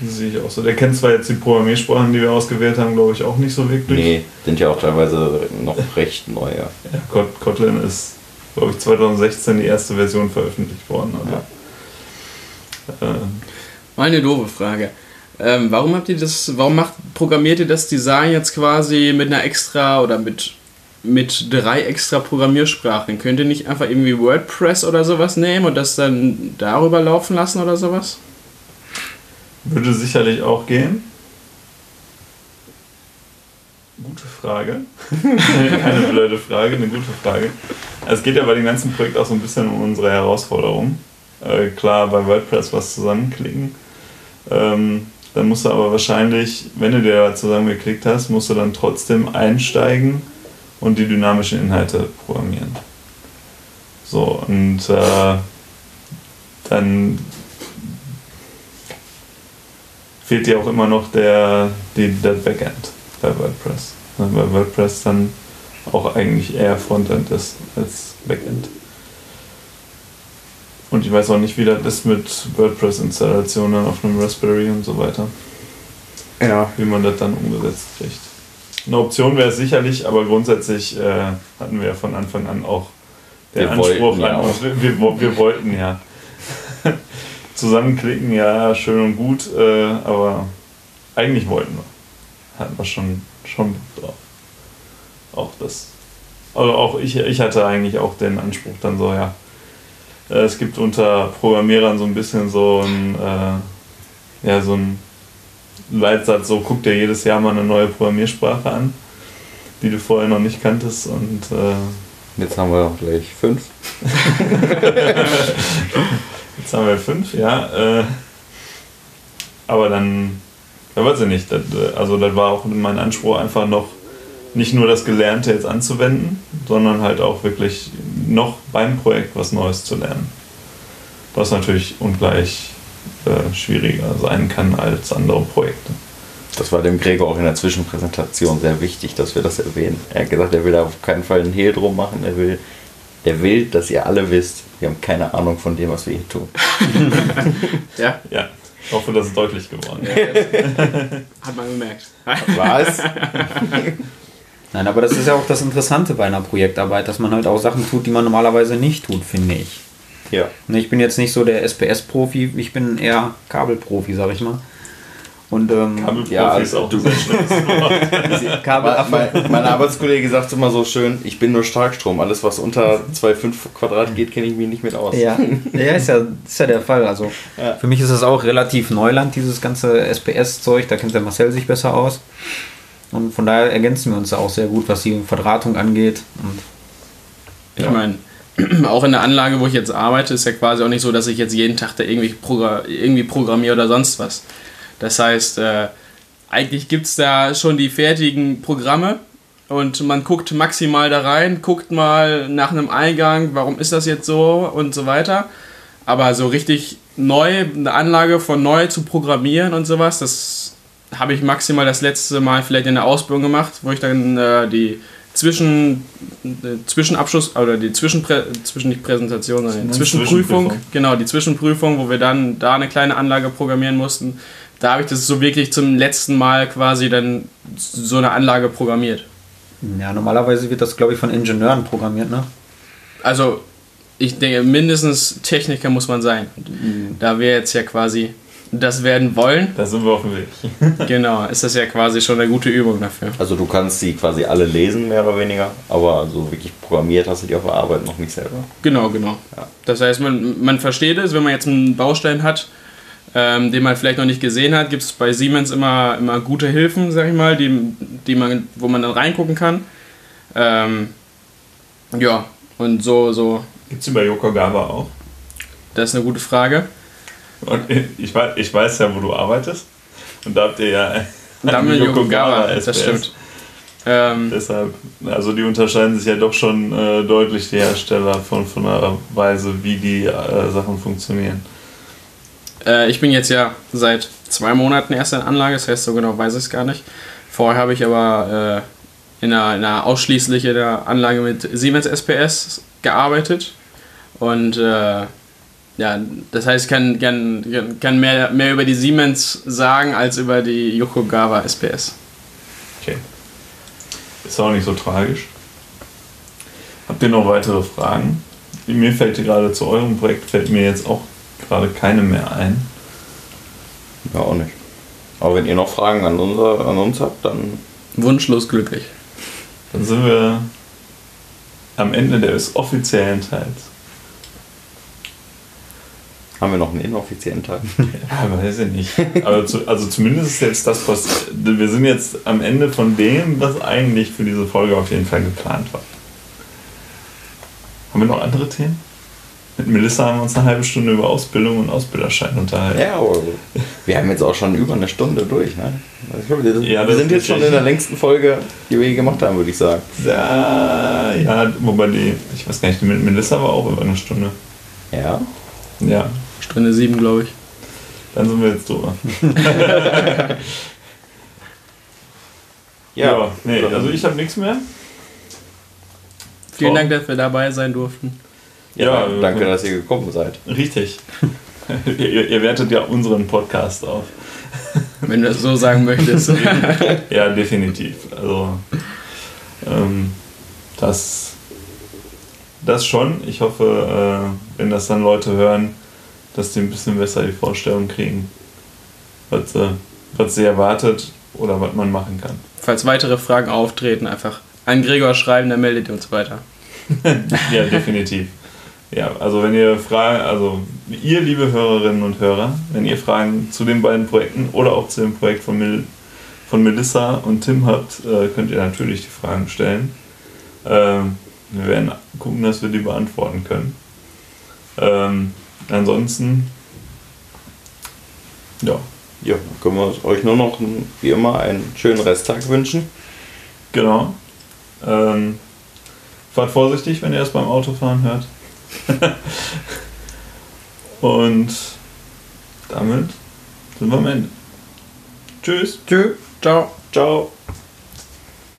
sehe ich auch so. Der kennt zwar jetzt die Programmiersprachen, die wir ausgewählt haben, glaube ich, auch nicht so wirklich. Nee, sind ja auch teilweise noch recht neu. Ja. Ja, Kot- Kotlin ist, glaube ich, 2016 die erste Version veröffentlicht worden. Also, äh, Mal eine doofe Frage. Ähm, warum habt ihr das, warum macht, programmiert ihr das Design jetzt quasi mit einer extra oder mit, mit drei extra Programmiersprachen? Könnt ihr nicht einfach irgendwie WordPress oder sowas nehmen und das dann darüber laufen lassen oder sowas? würde sicherlich auch gehen. Gute Frage. Keine blöde Frage, eine gute Frage. Es geht ja bei dem ganzen Projekt auch so ein bisschen um unsere Herausforderung. Äh, klar, bei WordPress was zusammenklicken. Ähm, dann musst du aber wahrscheinlich, wenn du dir da zusammengeklickt hast, musst du dann trotzdem einsteigen und die dynamischen Inhalte programmieren. So, und äh, dann fehlt dir auch immer noch der, die, das Backend bei WordPress. Ne, Weil WordPress dann auch eigentlich eher Frontend ist als Backend. Und ich weiß auch nicht, wie das ist mit WordPress-Installationen auf einem Raspberry und so weiter. Ja. Wie man das dann umgesetzt kriegt. Eine Option wäre es sicherlich, aber grundsätzlich äh, hatten wir ja von Anfang an auch den Wir Anspruch an auch. uns. Wir, wir, wir wollten ja. Zusammenklicken, ja, schön und gut, äh, aber eigentlich wollten wir. Hatten wir schon, schon Bock drauf. Auch das. Also auch ich, ich hatte eigentlich auch den Anspruch dann so, ja. Äh, es gibt unter Programmierern so ein bisschen so ein, äh, ja, so ein Leitsatz, so guck dir jedes Jahr mal eine neue Programmiersprache an, die du vorher noch nicht kanntest und äh, Jetzt haben wir gleich fünf. Jetzt haben wir fünf, ja. Äh, aber dann, ja, weiß ich nicht. Das, äh, also, das war auch mein Anspruch, einfach noch nicht nur das Gelernte jetzt anzuwenden, sondern halt auch wirklich noch beim Projekt was Neues zu lernen. Was natürlich ungleich äh, schwieriger sein kann als andere Projekte. Das war dem Gregor auch in der Zwischenpräsentation sehr wichtig, dass wir das erwähnen. Er hat gesagt, er will da auf keinen Fall einen Hehl drum machen. Er will, er will, dass ihr alle wisst, wir haben keine Ahnung von dem, was wir hier tun. Ja, Ja, ich hoffe, das ist deutlich geworden. hat man gemerkt. Was? Nein, aber das ist ja auch das Interessante bei einer Projektarbeit, dass man halt auch Sachen tut, die man normalerweise nicht tut, finde ich. ja. Ne, Ich bin jetzt nicht so der SPS-Profi, ich bin eher Kabelprofi, sag ich mal. Und ähm, Kabelprofi Ja, ist auch du-. Kabelaffe. Mein, mein Arbeitskollege sagt immer so schön, ich bin nur Starkstrom. Alles, was unter 2,5 Quadrat geht, kenne ich mich nicht mit aus. Ja, ja, ist ja, ist ja der Fall. Also Ja. für mich ist das auch relativ Neuland, dieses ganze SPS-Zeug. Da kennt der Marcel sich besser aus. Und von daher ergänzen wir uns da auch sehr gut, was die Verdrahtung angeht. Und Ich meine, auch in der Anlage, wo ich jetzt arbeite, ist ja quasi auch nicht so, dass ich jetzt jeden Tag da irgendwie, progra irgendwie programmiere oder sonst was. Das heißt, äh, eigentlich gibt es da schon die fertigen Programme und man guckt maximal da rein, guckt mal nach einem Eingang, warum ist das jetzt so und so weiter. Aber so richtig neu, eine Anlage von neu zu programmieren und sowas, das habe ich maximal das letzte Mal vielleicht in der Ausbildung gemacht, wo ich dann äh, die Zwischen, äh, Zwischenabschluss oder die Zwischenprä, zwischen nicht Präsentation, sondern Zwischenprüfung, Zwischenprüfung. genau, die Zwischenprüfung, wo wir dann da eine kleine Anlage programmieren mussten. Da habe ich das so wirklich zum letzten Mal quasi dann so eine Anlage programmiert. ja, normalerweise wird das, glaube ich, von Ingenieuren programmiert, ne? Also, ich denke, mindestens Techniker muss man sein. Da wir jetzt ja quasi das werden wollen, Da sind wir auf dem Weg. genau, ist das ja quasi schon eine gute Übung dafür. Also du kannst sie quasi alle lesen, mehr oder weniger, aber so wirklich programmiert hast du die auf der Arbeit noch nicht selber. Genau, genau. Ja. Das heißt, man, man versteht es, wenn man jetzt einen Baustein hat, ähm, den man vielleicht noch nicht gesehen hat, gibt es bei Siemens immer, immer gute Hilfen, sag ich mal, die, die man, wo man dann reingucken kann. Ähm, ja, und so, so, Gibt es die bei Yokogawa auch? das ist eine gute Frage. Und ich weiß, ich weiß ja, wo du arbeitest. Und da habt ihr ja Da haben wir einen Yokogawa, das stimmt. Ähm, Deshalb, also die unterscheiden sich ja doch schon äh, deutlich, die Hersteller, von, von der Weise, wie die äh, Sachen funktionieren. Äh, ich bin jetzt ja seit zwei Monaten erst in Anlage, das heißt, so genau weiß ich es gar nicht. Vorher habe ich aber äh, in, einer, in einer ausschließlich in der Anlage mit Siemens SPS gearbeitet. Und äh, ja, das heißt, ich kann, kann, kann mehr, mehr über die Siemens sagen als über die Yokogawa SPS. Okay. Ist auch nicht so tragisch. Habt ihr noch weitere Fragen? Mir fällt gerade zu eurem Projekt fällt mir jetzt auch gerade keine mehr ein. Ja, auch nicht. Aber wenn ihr noch Fragen an, unser, an uns habt, dann. Wunschlos glücklich. Dann sind wir am Ende des offiziellen Teils. Haben wir noch einen inoffiziellen Teil? Ja, weiß ich nicht. Aber zu, also zumindest ist jetzt das, was. Wir sind jetzt am Ende von dem, was eigentlich für diese Folge auf jeden Fall geplant war. Haben wir noch andere Themen? Mit Melissa haben wir uns eine halbe Stunde über Ausbildung und Ausbilderschein unterhalten. Ja, aber wir haben jetzt auch schon über eine Stunde durch. Ne? Ich glaube, wir, Ja, wir sind jetzt schon in der längsten Folge, die wir je gemacht haben, würde ich sagen. Ja, ja, wobei die, ich weiß gar nicht, die mit Melissa war auch über eine Stunde. Ja. Ja, Stunde 7, glaube ich. dann sind wir jetzt drüber. Ja, nee, also ich habe nichts mehr. Vielen. Dank, dass wir dabei sein durften. Ja, danke, dass ihr gekommen seid. Richtig. ihr, ihr wertet ja unseren Podcast auf. Wenn du das so sagen möchtest. Ja, definitiv. Also, ähm, das, das schon. Ich hoffe, äh, wenn das dann Leute hören, dass die ein bisschen besser die Vorstellung kriegen, was, äh, was sie erwartet oder was man machen kann. Falls weitere Fragen auftreten, einfach an Gregor schreiben, dann meldet ihr uns weiter. Ja, definitiv. Ja, also wenn ihr Fragen, also ihr liebe Hörerinnen und Hörer, wenn ihr Fragen zu den beiden Projekten oder auch zu dem Projekt von, Mel von Melissa und Tim habt, äh, könnt ihr natürlich die Fragen stellen. Ähm, wir werden gucken, dass wir die beantworten können. Ähm, ansonsten, ja, Ja, dann können wir euch nur noch, wie immer, einen schönen Resttag wünschen. genau. Ähm, fahrt vorsichtig, wenn ihr es beim Autofahren hört. und damit sind wir am Ende. Tschüss. Tschüss. Ciao. Ciao.